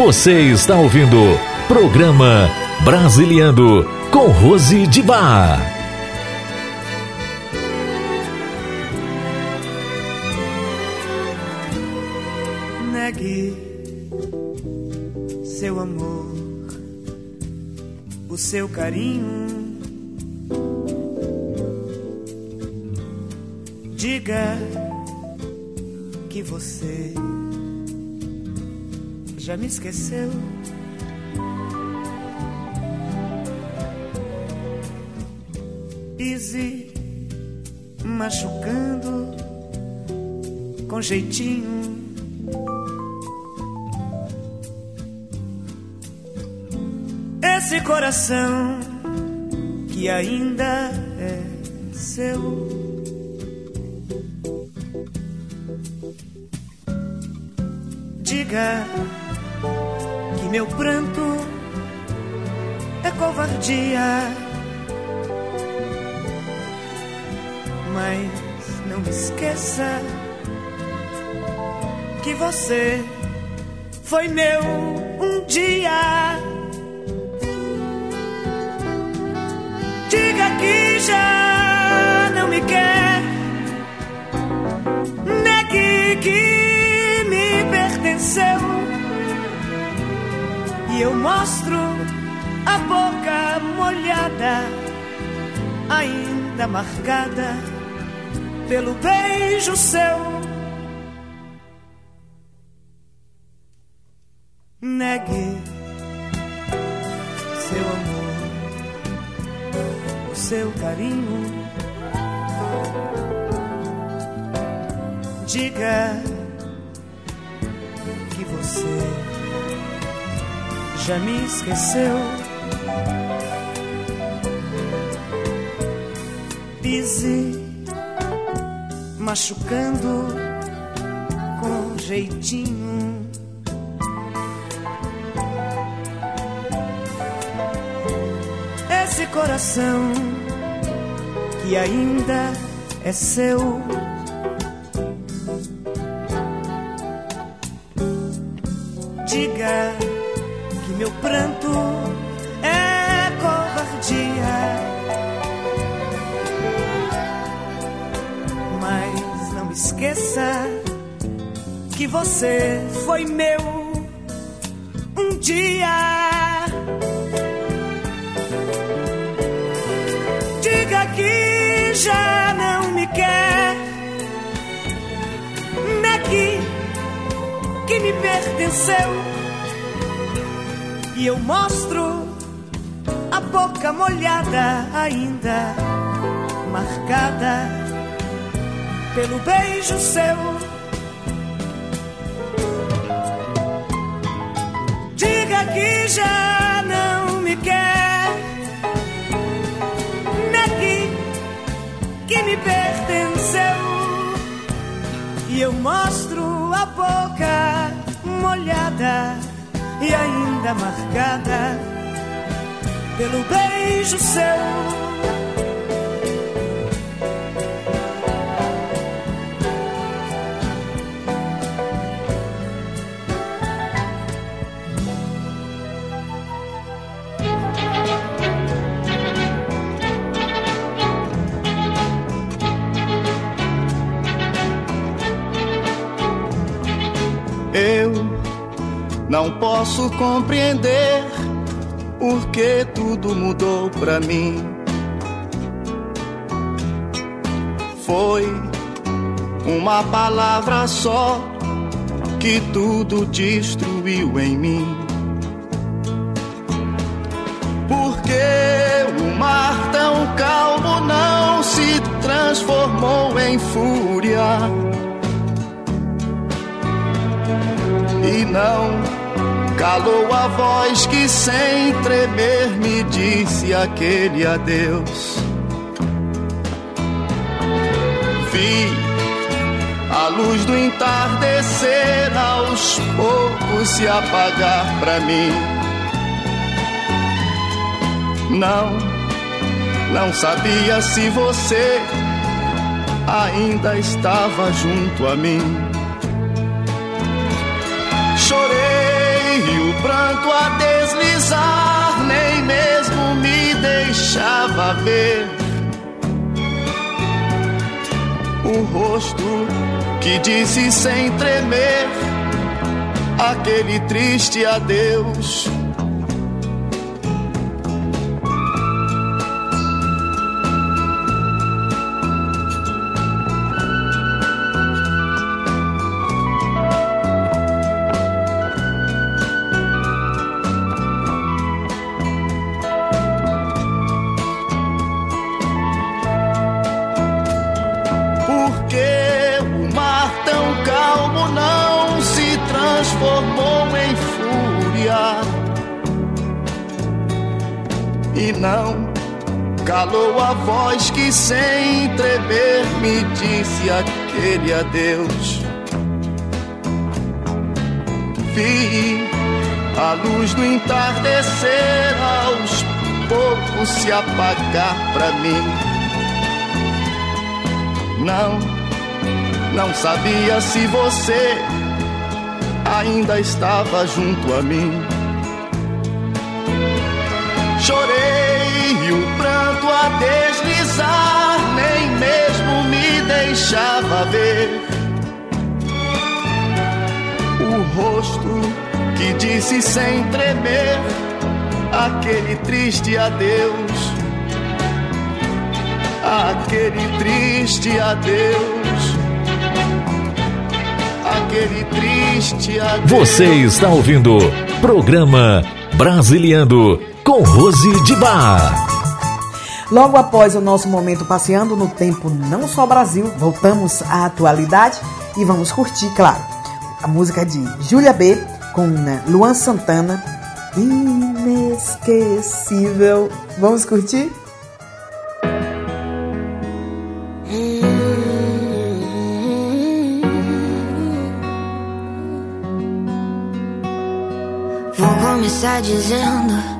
Você está ouvindo Programa Brasiliano com Rose de Bar. Negue seu amor, o seu carinho. Diga que você já me esqueceu. Easy machucando com jeitinho. Esse coração que ainda é seu. Diga meu pranto é covardia. Mas não esqueça que você foi meu um dia. Diga que já não me quer, negue que me pertenceu. E eu mostro a boca molhada, ainda marcada pelo beijo seu. Esqueceu. Pise machucando com jeitinho. Esse coração que ainda é seu. Que você foi meu um dia. Diga que já não me quer, negue que me pertenceu. E eu mostro a boca molhada ainda marcada pelo beijo seu. Que já não me quer, negue que me pertenceu. E eu mostro a boca molhada e ainda marcada pelo beijo seu. Não posso compreender por que tudo mudou pra mim. Foi uma palavra só que tudo destruiu em mim. Porque o mar tão calmo não se transformou em fúria. E não calou a voz que sem tremer me disse aquele adeus. Vi a luz do entardecer aos poucos se apagar pra mim. Não, não sabia se você ainda estava junto a mim. Chorei e o pranto a deslizar nem mesmo me deixava ver o rosto que disse sem tremer aquele triste adeus. E não calou a voz que sem tremer me disse aquele adeus. Vi a luz do entardecer aos poucos se apagar pra mim. Não, não sabia se você ainda estava junto a mim. Chorei e o pranto a deslizar, nem mesmo me deixava ver o rosto que disse sem tremer aquele triste adeus. Aquele triste adeus. Aquele triste adeus. Você está ouvindo programa Brasiliando com Rose de Bar. Logo após o nosso momento passeando no tempo não só Brasil, voltamos à atualidade e vamos curtir, claro, a música de Júlia B com né, Luan Santana, inesquecível. Vamos curtir? Vou começar dizendo: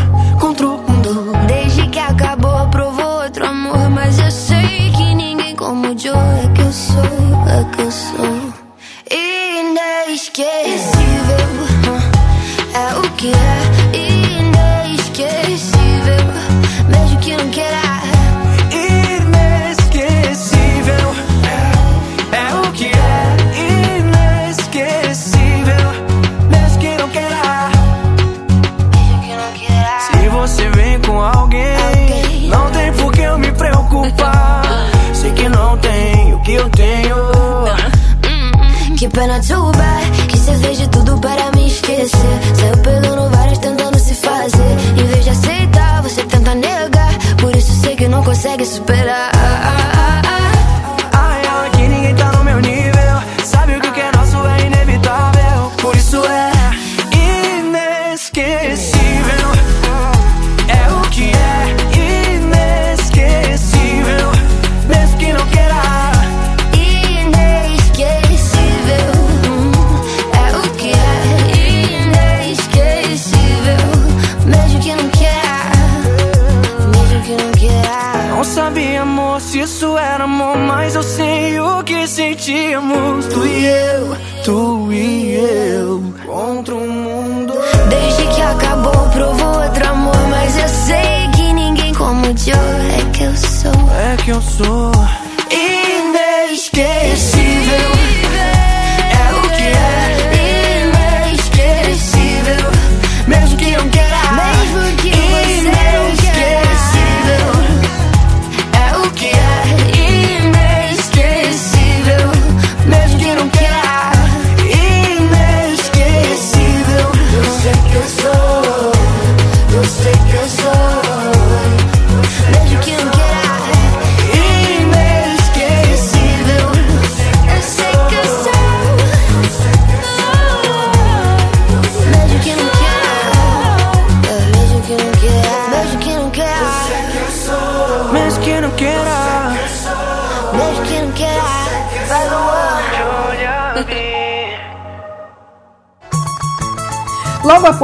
como o Joe é que sou, é que sou. Inesquecível, é o que é inesquecível, mesmo que não queira. Pena too bad Que cê fez de tudo para me esquecer. Saiu pegando várias tentando se fazer. Em vez de aceitar, você tenta negar. Por isso sei que não consegue superar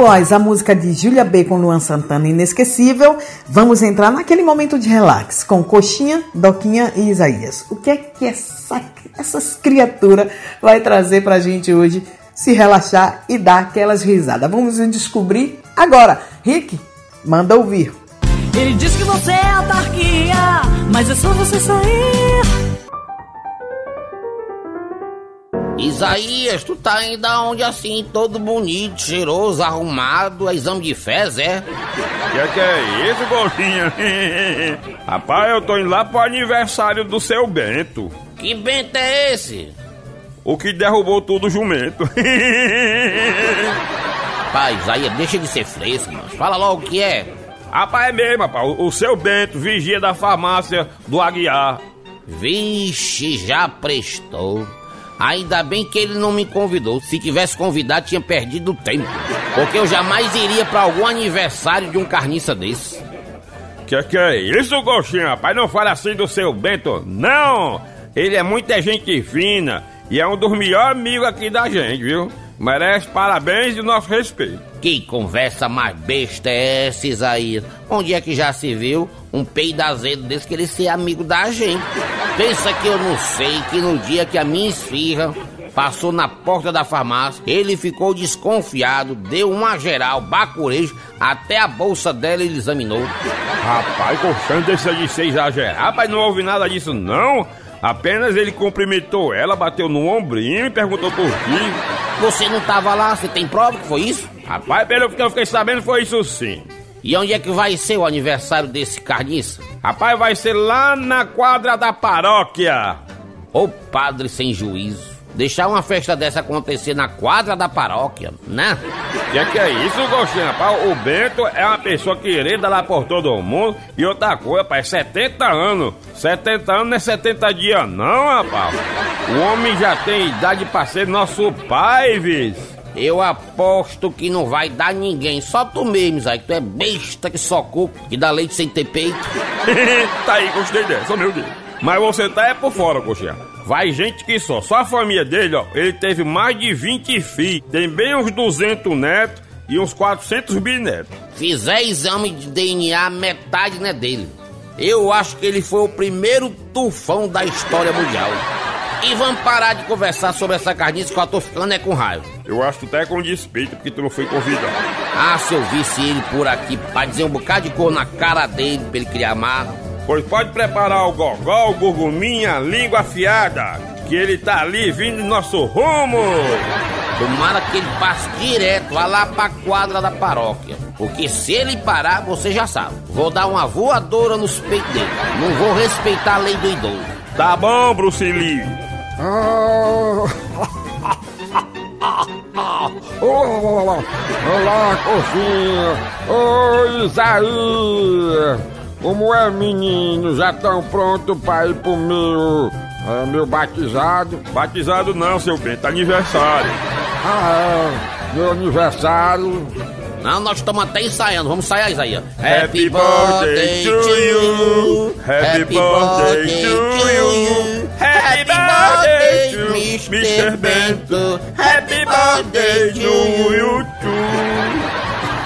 após a música de Júlia B com Luan Santana Inesquecível, vamos entrar naquele momento de relax com Coxinha, Doquinha e Isaías. O que é que essa, essas criaturas vai trazer pra gente hoje? Se relaxar e dar aquelas risadas. Vamos descobrir agora. Rick, manda ouvir. Ele diz que você é autarquia, mas é só você sair. Isaías, tu tá indo aonde assim, todo bonito, cheiroso, arrumado, é exame de fezes, é? Que que é isso, Golfinha? [LAUGHS] Rapaz, eu tô indo lá pro aniversário do seu Bento. Que Bento é esse? O que derrubou tudo o jumento. [LAUGHS] [LAUGHS] Pai, Isaías, deixa de ser fresco, mano. Fala logo o que é. Rapaz, é mesmo, rapaz. O, o seu Bento, vigia da farmácia do Aguiar. Vixe, já prestou. Ainda bem que ele não me convidou. Se tivesse convidado, tinha perdido tempo. Porque eu jamais iria pra algum aniversário de um carniça desse. Que que é isso, Gostinho, rapaz? Não fala assim do seu Bento, não! Ele é muita gente fina e é um dos melhores amigos aqui da gente, viu? Merece parabéns e nosso respeito. Que conversa mais besta é essa, Isaías? Onde é que já se viu um peido azedo desse querer ser amigo da gente? Pensa que eu não sei que no dia que a minha esfirra passou na porta da farmácia, ele ficou desconfiado, deu uma geral, bacurejo, até a bolsa dela ele examinou. Rapaz, gostando desse de ser exagerado, rapaz, não houve nada disso não. Apenas ele cumprimentou ela, bateu no ombrinho e perguntou por ti. Você não tava lá, você tem prova que foi isso? Rapaz, pelo que eu fiquei sabendo, foi isso sim. E onde é que vai ser o aniversário desse carniça? Rapaz, vai ser lá na quadra da paróquia. Ô padre sem juízo. Deixar uma festa dessa acontecer na quadra da paróquia, né? Que que é isso, Gostinho? Rapaz, o Bento é uma pessoa querida lá por todo mundo. E outra coisa, rapaz, 70 anos. 70 anos não é 70 dias, não, rapaz. O homem já tem idade pra ser nosso pai, vis. Eu aposto que não vai dar ninguém. Só tu mesmo, Zé, que tu é besta que só coco, que dá leite sem ter peito. [LAUGHS] tá aí, gostei dessa, meu Deus. Mas você tá é por fora, coxinha. Vai gente que só. Só a família dele, ó, ele teve mais de 20 filhos. Tem bem uns 200 netos e uns 400 bisnetos. Fizer exame de DNA, metade não é dele. Eu acho que ele foi o primeiro tufão da história mundial. E vamos parar de conversar sobre essa carniça que eu tô ficando é com raiva. Eu acho que tu tá com despeito porque tu não foi convidado. Ah, se eu visse ele por aqui pra dizer um bocado de cor na cara dele pra ele criar marra. Pois pode preparar o gogó, o gurguminha, língua afiada, que ele tá ali vindo em nosso rumo. Tomara que ele passe direto lá pra quadra da paróquia. Porque se ele parar, você já sabe. Vou dar uma voadora nos peitos dele. Não vou respeitar a lei do idoso. Tá bom, Bruce Lee. [LAUGHS] Olá, coxinha! Oi, Isaías! Como é, menino? Já estão prontos para ir pro meu, é, meu batizado? Batizado não, seu Bento, aniversário. Ah, é, meu aniversário. Não, nós estamos até ensaiando. Vamos ensaiar, Isaías. Happy birthday to you. Happy birthday to you. Happy birthday to Mr. Bento. Happy birthday to you too.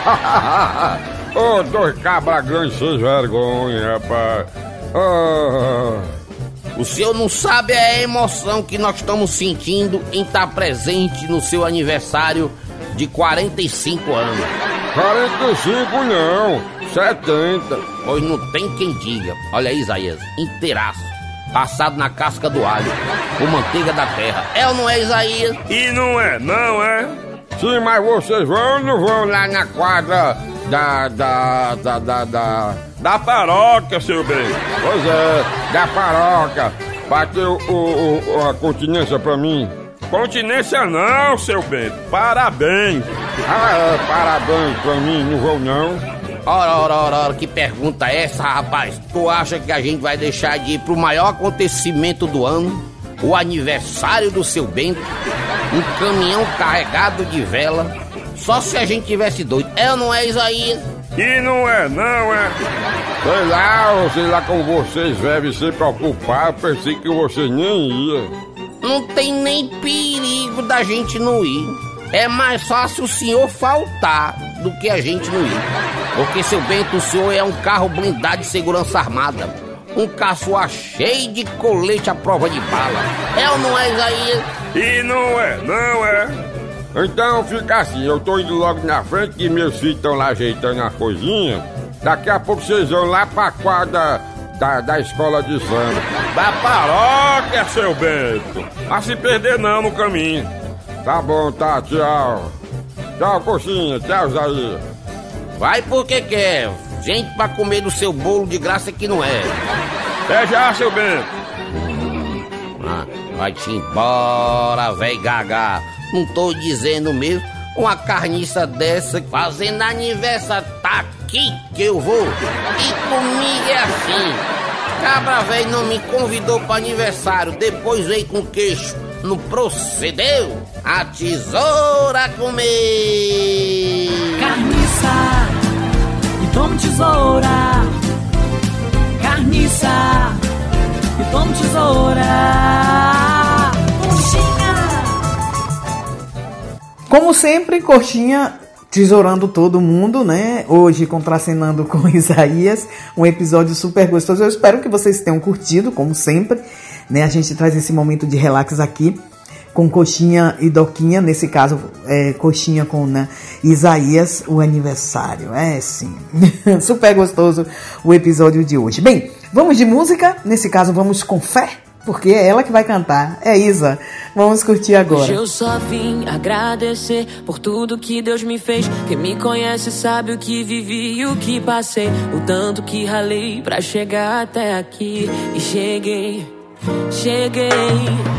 [LAUGHS] Ô, oh, dois cabra grandes sem vergonha, rapaz. Ah. O senhor não sabe a emoção que nós estamos sentindo em estar presente no seu aniversário de 45 anos. 45 não, 70. Pois não tem quem diga. Olha aí, Isaías, inteiraço. Passado na casca do alho, com manteiga da terra. É ou não é, Isaías? E não é, não é? Sim, mas vocês vão ou não vão lá na quadra da. da. da. da. da, da paróquia, seu bem? Pois é, da paróquia. Bateu o, o, a continência pra mim. Continência não, seu Bento. Parabéns. Ah, é, parabéns pra mim, não vou não. Ora, ora, ora, ora, que pergunta é essa, rapaz? Tu acha que a gente vai deixar de ir pro maior acontecimento do ano? O aniversário do seu Bento? Um caminhão carregado de vela? Só se a gente tivesse doido. É ou não é, Isaías? E não é, não é. Sei lá, sei lá como vocês devem se preocupar, pensei que vocês nem iam não tem nem perigo da gente não ir. É mais fácil o senhor faltar do que a gente não ir. Porque, seu Bento, o senhor é um carro blindado de segurança armada. Um caçoar cheio de colete à prova de bala. É ou não é, Isaías? E não é, não é. Então fica assim, eu tô indo logo na frente que meus filhos estão lá ajeitando a coisinha. Daqui a pouco vocês vão lá pra quadra da, da escola de samba. Da paróquia, seu Bento. Mas se perder não no caminho. Tá bom, tá, tchau. Tchau, coxinha, tchau, Jair. Vai porque quer. Gente pra comer do seu bolo de graça que não é. Até já, seu Bento. Ah, vai-te embora, véi gaga. Não tô dizendo mesmo. Uma carniça dessa fazendo aniversário, tá aqui que eu vou. E comigo é assim. Cabra velho não me convidou para aniversário, depois veio com queixo. Não procedeu? A tesoura comer. Carniça e tome tesoura. Carniça e tome tesoura. Coxinha. Como sempre, Coxinha tesourando todo mundo, né? Hoje contracenando [LAUGHS] com Isaías, um episódio super gostoso. Eu espero que vocês tenham curtido, como sempre, né? A gente traz esse momento de relax aqui com Coxinha e Doquinha, nesse caso, é, Coxinha com né, Isaías, o aniversário. É sim, [LAUGHS] super gostoso o episódio de hoje. Bem, vamos de música, nesse caso vamos com fé, porque é ela que vai cantar, é Isa. Vamos curtir Hoje agora. eu só vim agradecer por tudo que Deus me fez. Quem me conhece sabe o que vivi e o que passei. O tanto que ralei pra chegar até aqui. E cheguei, cheguei.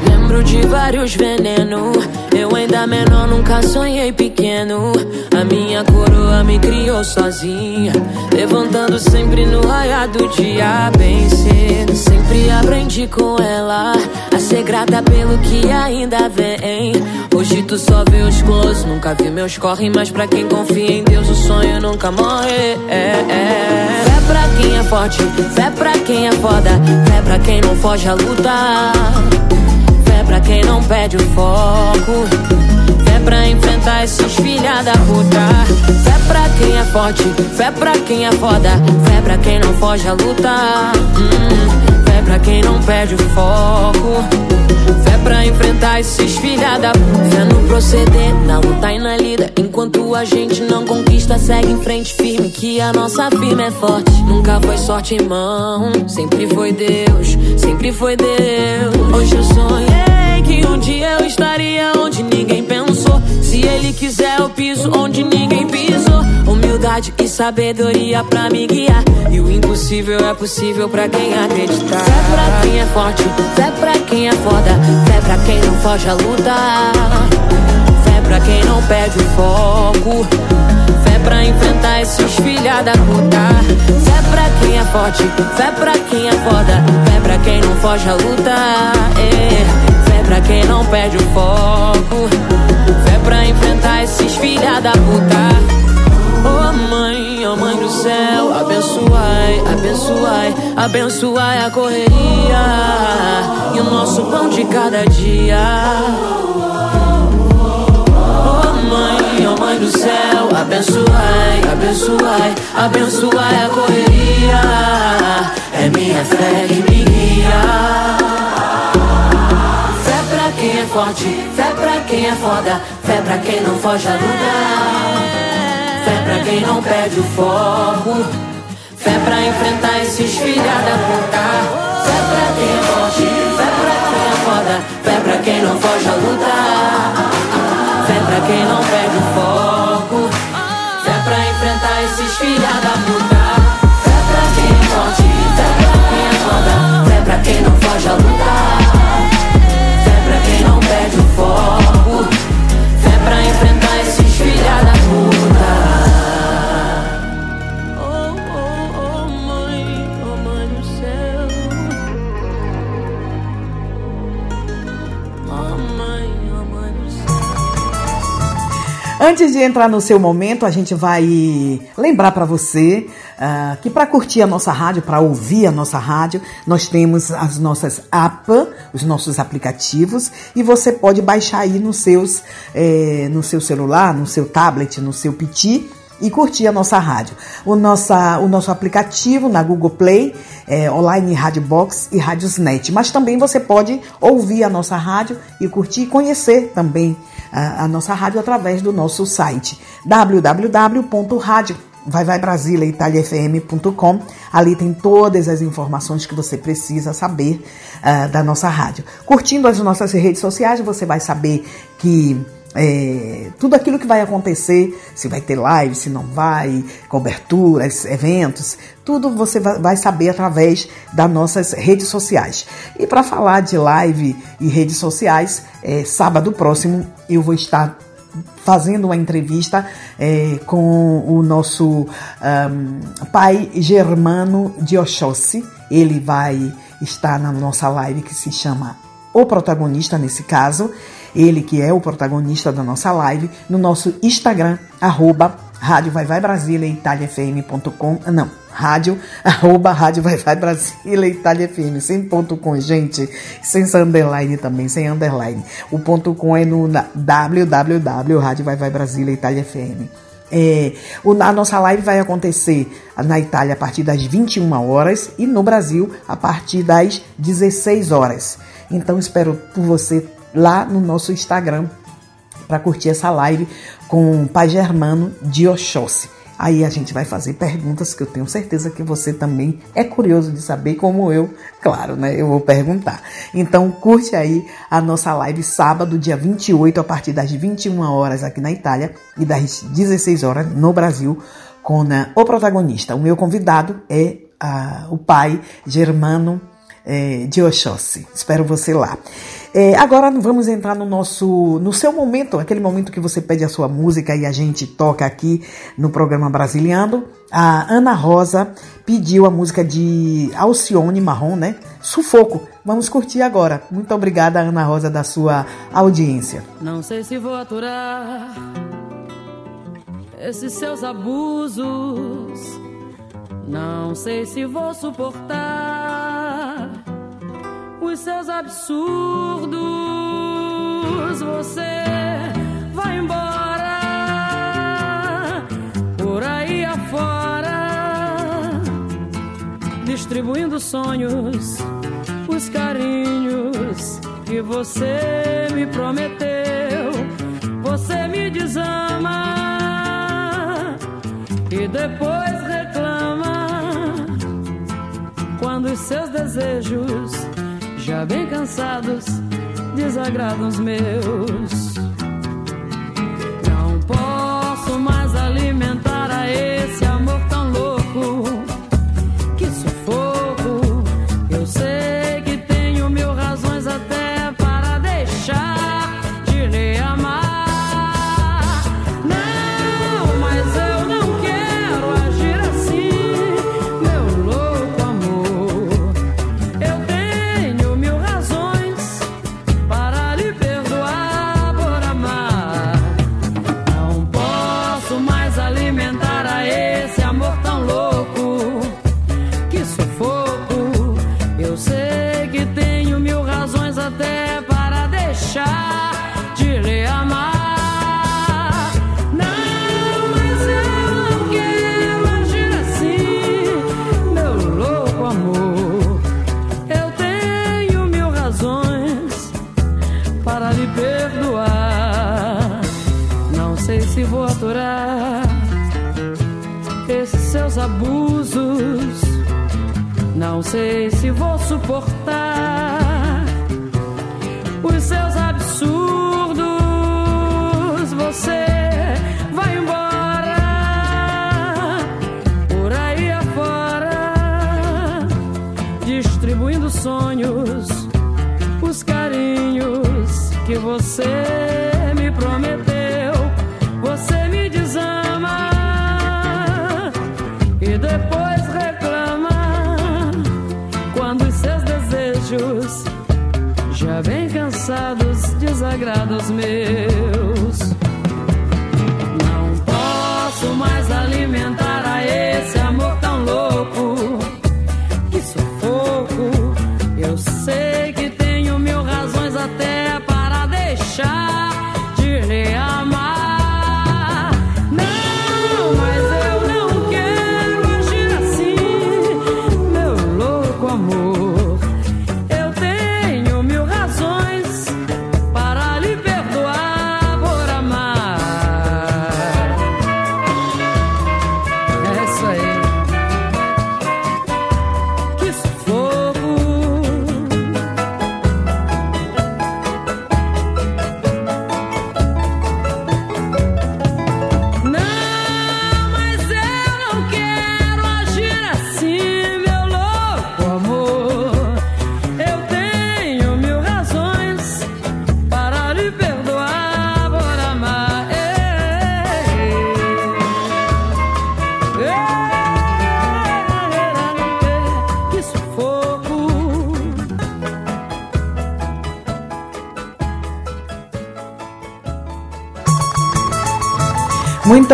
Lembro de vários venenos. Eu ainda menor, nunca sonhei pequeno. A minha coroa me criou sozinha. Levantando sempre no raiar do dia, bem cedo. Sempre aprendi com ela a ser grata pelo que ainda vem. Hoje tu só vê os close, nunca vi meus corre. Mas pra quem confia em Deus, o sonho nunca morre. É, é. Fé pra quem é forte, fé pra quem é foda. Fé pra quem não foge a lutar. Fé pra quem não perde o foco. Fé pra enfrentar esses filha da puta. Fé pra quem é forte, fé pra quem é foda. Fé pra quem não foge a lutar. Hum, fé pra quem não perde o foco. Enfrentar esses filha da Fé no proceder, na luta e na lida. Enquanto a gente não conquista, segue em frente firme. Que a nossa firma é forte. Nunca foi sorte, irmão. Sempre foi Deus, sempre foi Deus. Hoje eu sonhei que um dia eu estaria onde ninguém pensou. Se ele quiser, eu piso onde ninguém pisou. Humildade e sabedoria pra me guiar. E o impossível é possível pra quem acreditar. Fé pra quem é forte, fé pra quem é foda. Fé pra quem não foge a lutar. Fé pra quem não perde o foco. Fé pra enfrentar esses filha da puta. Fé pra quem é forte, fé pra quem é foda. Fé pra quem não foge a lutar. É. Pra quem não perde o foco. Fé pra enfrentar esses filha da puta. Oh mãe, oh mãe do céu, abençoai, abençoai, abençoai a correria e o nosso pão de cada dia. Oh mãe, oh mãe do céu, abençoai, abençoai, abençoai a correria. É minha fé que me guia. Quem é forte, fé pra quem é foda, fé pra quem não foge a lutar. Fé pra quem não perde o foco. Fé pra enfrentar esses filha da puta. Fé pra quem é forte, fé pra quem é foda. Fé pra quem não foge a lutar. Fé pra quem não perde o foco. Fé pra enfrentar esses filha da puta. Antes de entrar no seu momento, a gente vai lembrar para você ah, que para curtir a nossa rádio, para ouvir a nossa rádio, nós temos as nossas apps, os nossos aplicativos, e você pode baixar aí nos seus, eh, no seu celular, no seu tablet, no seu PT e curtir a nossa rádio. O, nossa, o nosso aplicativo na Google Play, é, online Rádio Box e Rádiosnet. Mas também você pode ouvir a nossa rádio e curtir e conhecer também a, a nossa rádio através do nosso site vai vai Brasília italiafm.com. Ali tem todas as informações que você precisa saber uh, da nossa rádio. Curtindo as nossas redes sociais, você vai saber que é, tudo aquilo que vai acontecer, se vai ter live, se não vai, coberturas, eventos, tudo você vai saber através das nossas redes sociais. E para falar de live e redes sociais, é, sábado próximo eu vou estar fazendo uma entrevista é, com o nosso um, pai Germano de Oxóssi. Ele vai estar na nossa live que se chama O Protagonista, nesse caso. Ele que é o protagonista da nossa live, no nosso Instagram, arroba Rádio Vai Vai Brasília, italiafm.com. Não, rádio, [LAUGHS] arroba Rádio Vai Vai Brasília, sem ponto com, gente, sem underline também, sem underline. O ponto com é no www, Rádio Vai Vai Brasília. É, a nossa live vai acontecer na Itália a partir das 21 horas e no Brasil a partir das 16 horas. Então espero por você lá no nosso Instagram para curtir essa live com o Pai Germano de Oxóssi. Aí a gente vai fazer perguntas que eu tenho certeza que você também é curioso de saber, como eu, claro, né? Eu vou perguntar. Então curte aí a nossa live sábado, dia 28, a partir das 21 horas aqui na Itália e das 16 horas no Brasil, com né, o protagonista. O meu convidado é uh, o pai Germano é, de Oxóssi. Espero você lá. É, agora vamos entrar no nosso, no seu momento, aquele momento que você pede a sua música e a gente toca aqui no programa Brasiliano. A Ana Rosa pediu a música de Alcione Marrom, né? Sufoco. Vamos curtir agora. Muito obrigada, Ana Rosa, da sua audiência. Não sei se vou aturar esses seus abusos. Não sei se vou suportar os seus absurdos. Você vai embora por aí afora, distribuindo sonhos, os carinhos que você me prometeu. Você me desama e depois reclama quando os seus desejos já bem cansados, desagradam os meus. Não posso mais alimentar a esse sei se vou suportar os seus absurdos. Você vai embora por aí afora, distribuindo sonhos, os carinhos que você cansados desagradam os meus.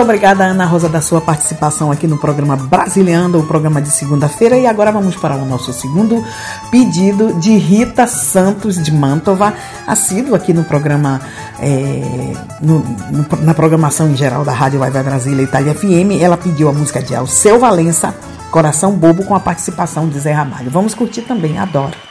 Obrigada, Ana Rosa, da sua participação aqui no programa Brasiliando, o programa de segunda-feira. E agora vamos para o nosso segundo pedido de Rita Santos de Mantova, assíduo aqui no programa, é, no- no- na programação em geral da Rádio Vai Brasília Itália FM. Ela pediu a música de Alceu Valença, Coração Bobo, com a participação de Zé Ramalho. Vamos curtir também, adoro.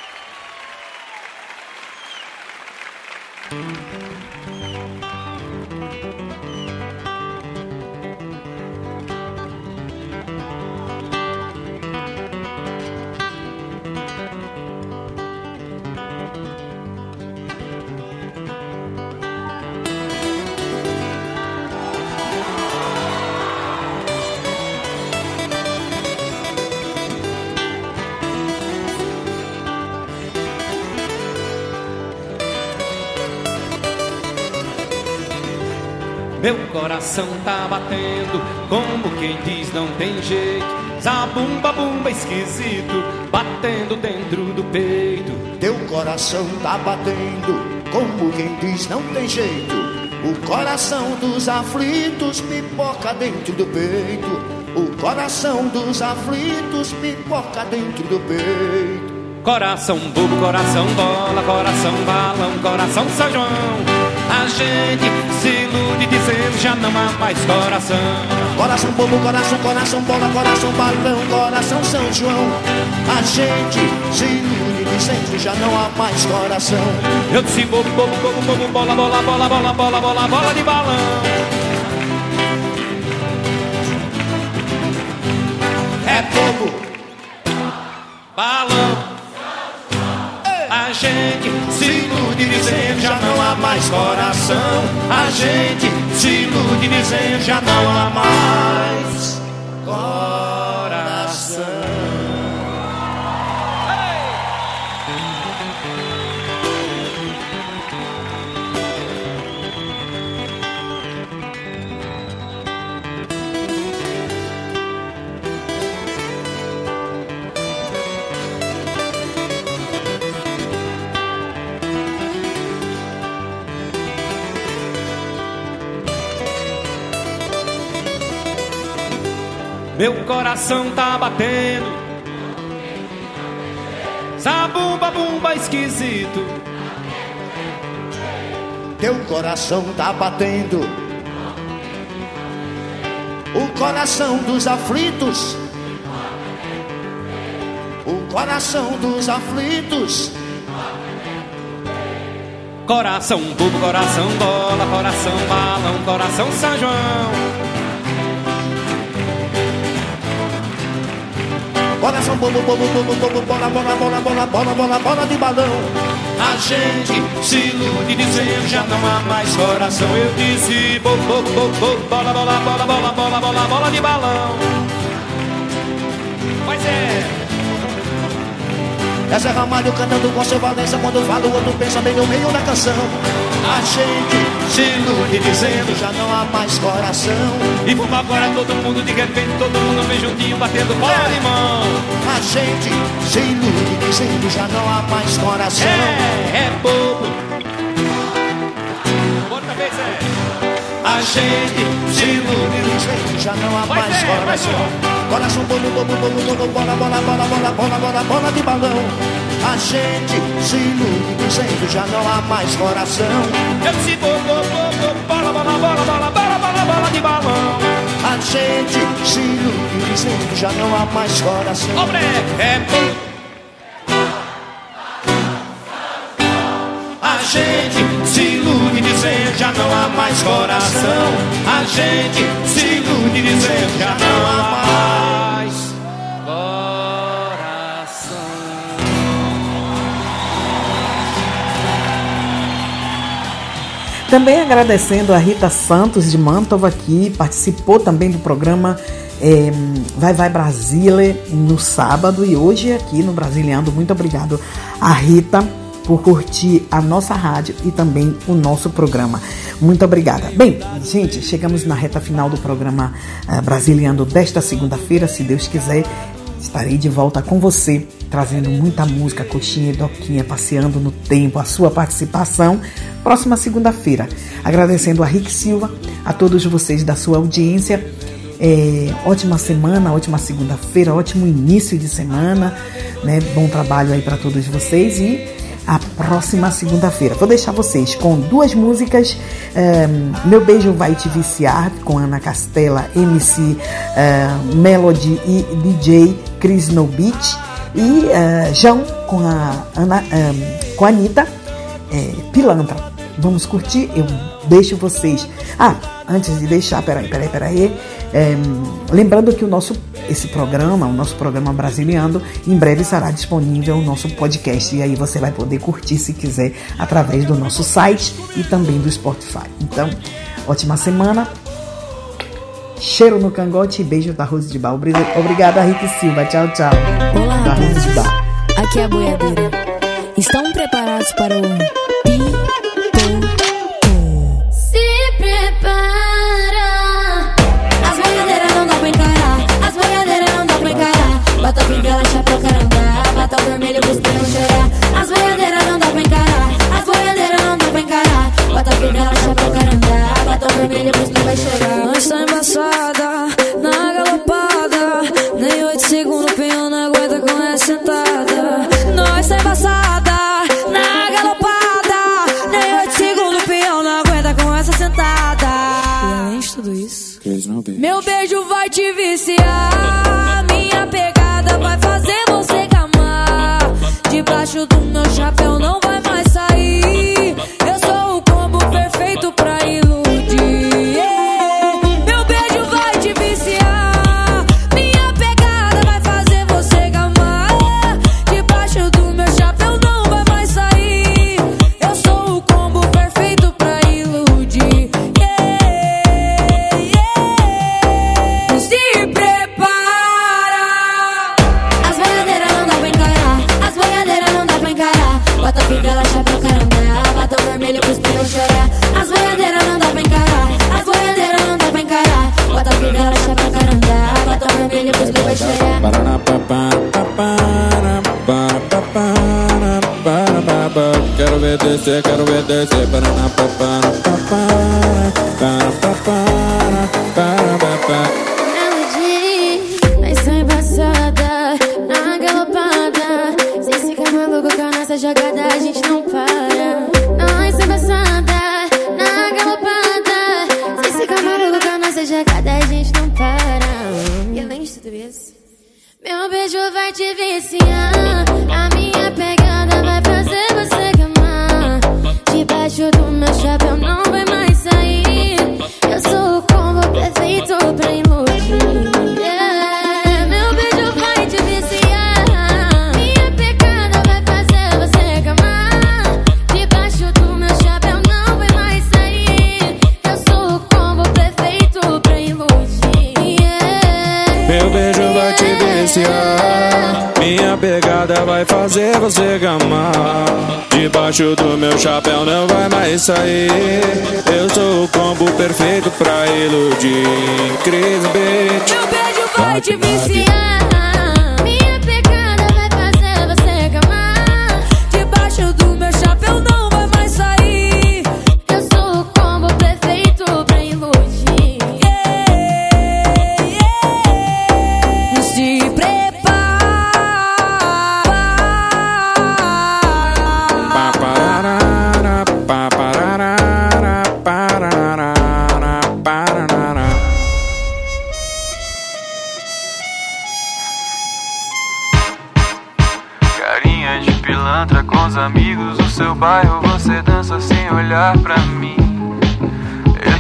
Coração tá batendo, como quem diz não tem jeito. Zabumba bumba esquisito, batendo dentro do peito. Teu coração tá batendo, como quem diz não tem jeito. O coração dos aflitos pipoca dentro do peito. O coração dos aflitos pipoca dentro do peito. Coração bobo, coração bola, coração balão, coração São João. A gente se ilude dizendo já não há mais coração. Coração bobo, coração, coração bola, coração balão, coração São João. A gente se ilude dizendo já não há mais coração. Eu disse bobo, bobo, bobo, bobo, bola, bola, bola, bola, bola, bola, bola de balão. É bobo, balão. A gente se ilude dizendo já não há mais coração. A gente se ilude dizendo já não há mais Meu coração tá batendo. Zabumba bumba esquisito. teu coração tá batendo. O coração dos aflitos. O coração dos aflitos. Coração bobo, coração bola, coração balão, coração São João. Coração bobo, bobo, bobo, bobo, bola, bola, bola, bola, bola, bola, bola de balão. A gente se ilude dizendo já não há mais coração. Eu disse bobo, bobo, bobo, bola, bola, bola, bola, bola, bola, bola de balão. Pois é. Essa é Ramalho cantando com seu Valença Quando fala o outro pensa bem no meio da canção A gente se ilude dizendo já não há mais coração E vamos agora todo mundo de repente, todo mundo vem juntinho batendo bola de mão. A gente se ilude dizendo já não há mais coração É, é bobo. Outra vez é. A gente se ilude dizendo já não há Pois mais é, coração Coração bobo, bobo, bobo, bobo, bola, bola, bola, bola, bola, bola, bola de balão A gente se ilude dizendo já não há mais coração Eu disse bobo, bobo, bola, bola, bola, bola, bola, bola, bola de balão. A gente se ilude dizendo já não há mais coração Obre, é. A gente se ilude dizendo já não há mais coração. A gente se ilude dizendo já não há mais Também agradecendo a Rita Santos de Mantova, que participou também do programa é, Vai Vai Brasília no sábado e hoje aqui no Brasiliando. Muito obrigado a Rita por curtir a nossa rádio e também o nosso programa. Muito obrigada. Bem, gente, chegamos na reta final do programa Brasiliando desta segunda-feira, se Deus quiser. Estarei de volta com você, trazendo muita música, coxinha e doquinha, passeando no tempo, a sua participação, próxima segunda-feira. Agradecendo a Rick Silva, a todos vocês da sua audiência. É, ótima semana, ótima segunda-feira, ótimo início de semana, né? Bom trabalho aí para todos vocês e a próxima segunda-feira. Vou deixar vocês com duas músicas. Um, Meu Beijo Vai Te Viciar, com Ana Castela, MC uh, Melody e DJ Chris No Beat. E uh, João com a, Ana, um, com a Anitta, é, Pilantra. Vamos curtir? Eu deixo vocês. Ah, antes de deixar, peraí, peraí, peraí. É, lembrando que o nosso esse programa, o nosso programa Brasiliano, em breve estará disponível o nosso podcast e aí você vai poder curtir se quiser através do nosso site e também do Spotify. Então, ótima semana. Cheiro no cangote e beijo da Rose de Bar. Obrigada, Rick Silva. Tchau, tchau. Olá, da Rose de Bar. Aqui é a boiadeira. Estão preparados para o Se prepara. As boiadeiras não dá pra encarar. As boiadeiras não dá pra encarar. Bota fivela, chapéu, caramba. Bata o vermelho não chorar. As boiadeiras não dá pra encarar. As boiadeiras não dá pra encarar. Bota fivela, chapéu, caramba. Bata o vermelho que vai chorar. Te viciar.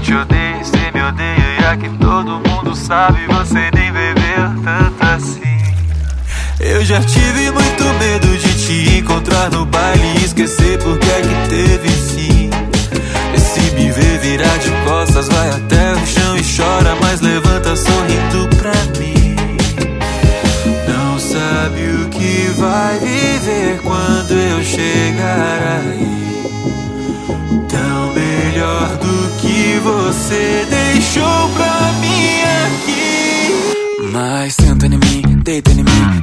Te odeio, você me odeia, e aqui todo mundo sabe, você nem bebeu tanto assim. Eu já tive muito medo de te encontrar no baile e esquecer porque é que teve sim. E se me ver virar de costas, vai até o chão e chora, mas levanta sorrindo pra mim. Não sabe o que vai viver quando eu chegar aí. Tão melhor do que você deixou pra mim aqui. Mas senta em mim, deita em mim.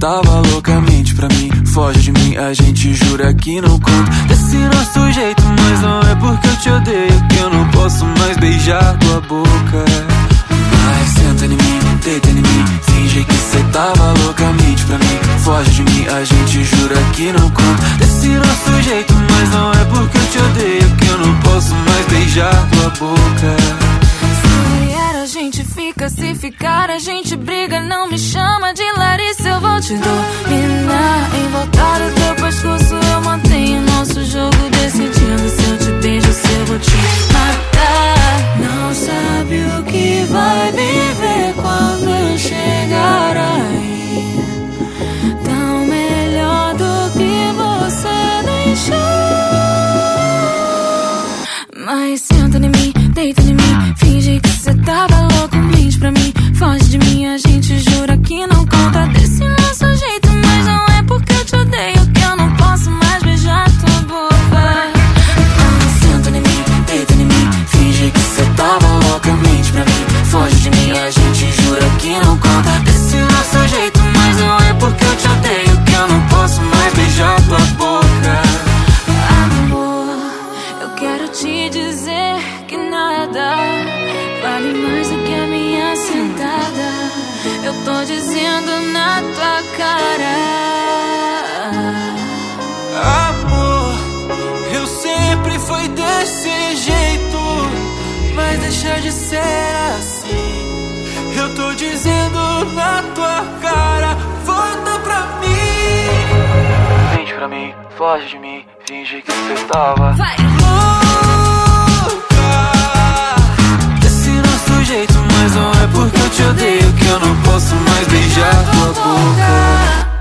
tava loucamente pra mim. Foge de mim, a gente jura que não conta. Desse nosso jeito, mas não é porque eu te odeio que eu não posso mais beijar tua boca. Mas senta em mim, deita em mim, finge que cê tava loucamente pra mim. Foge de mim, a gente jura que não conta. Desse nosso jeito, mas não é porque eu te odeio que eu não posso mais beijar tua boca. Gente fica, se ficar a gente briga. Não me chama de Larissa, eu vou te dominar. Em voltar o teu pescoço eu mantenho nosso jogo decidindo. Se eu te beijo, se eu vou te matar. Não sabe o que vai viver quando eu chegar aí. Tão melhor do que você deixou. Mas senta em mim, deita em mim, finge que cê tava louco, mente pra mim. Foge de mim, a gente jura que não conta desse nosso jeito. Mas não é porque eu te odeio que eu não posso mais beijar tua boca. Mas senta em mim, deita em mim, finge que cê tava loucamente pra mim. Foge de mim, a gente jura que não conta deixa de ser assim. Eu tô dizendo na tua cara, volta pra mim. Vende pra mim, foge de mim, finge que você tava. Vai. Louca, desse nosso jeito, mas não é porque eu te odeio que eu não posso mais beijar tua boca.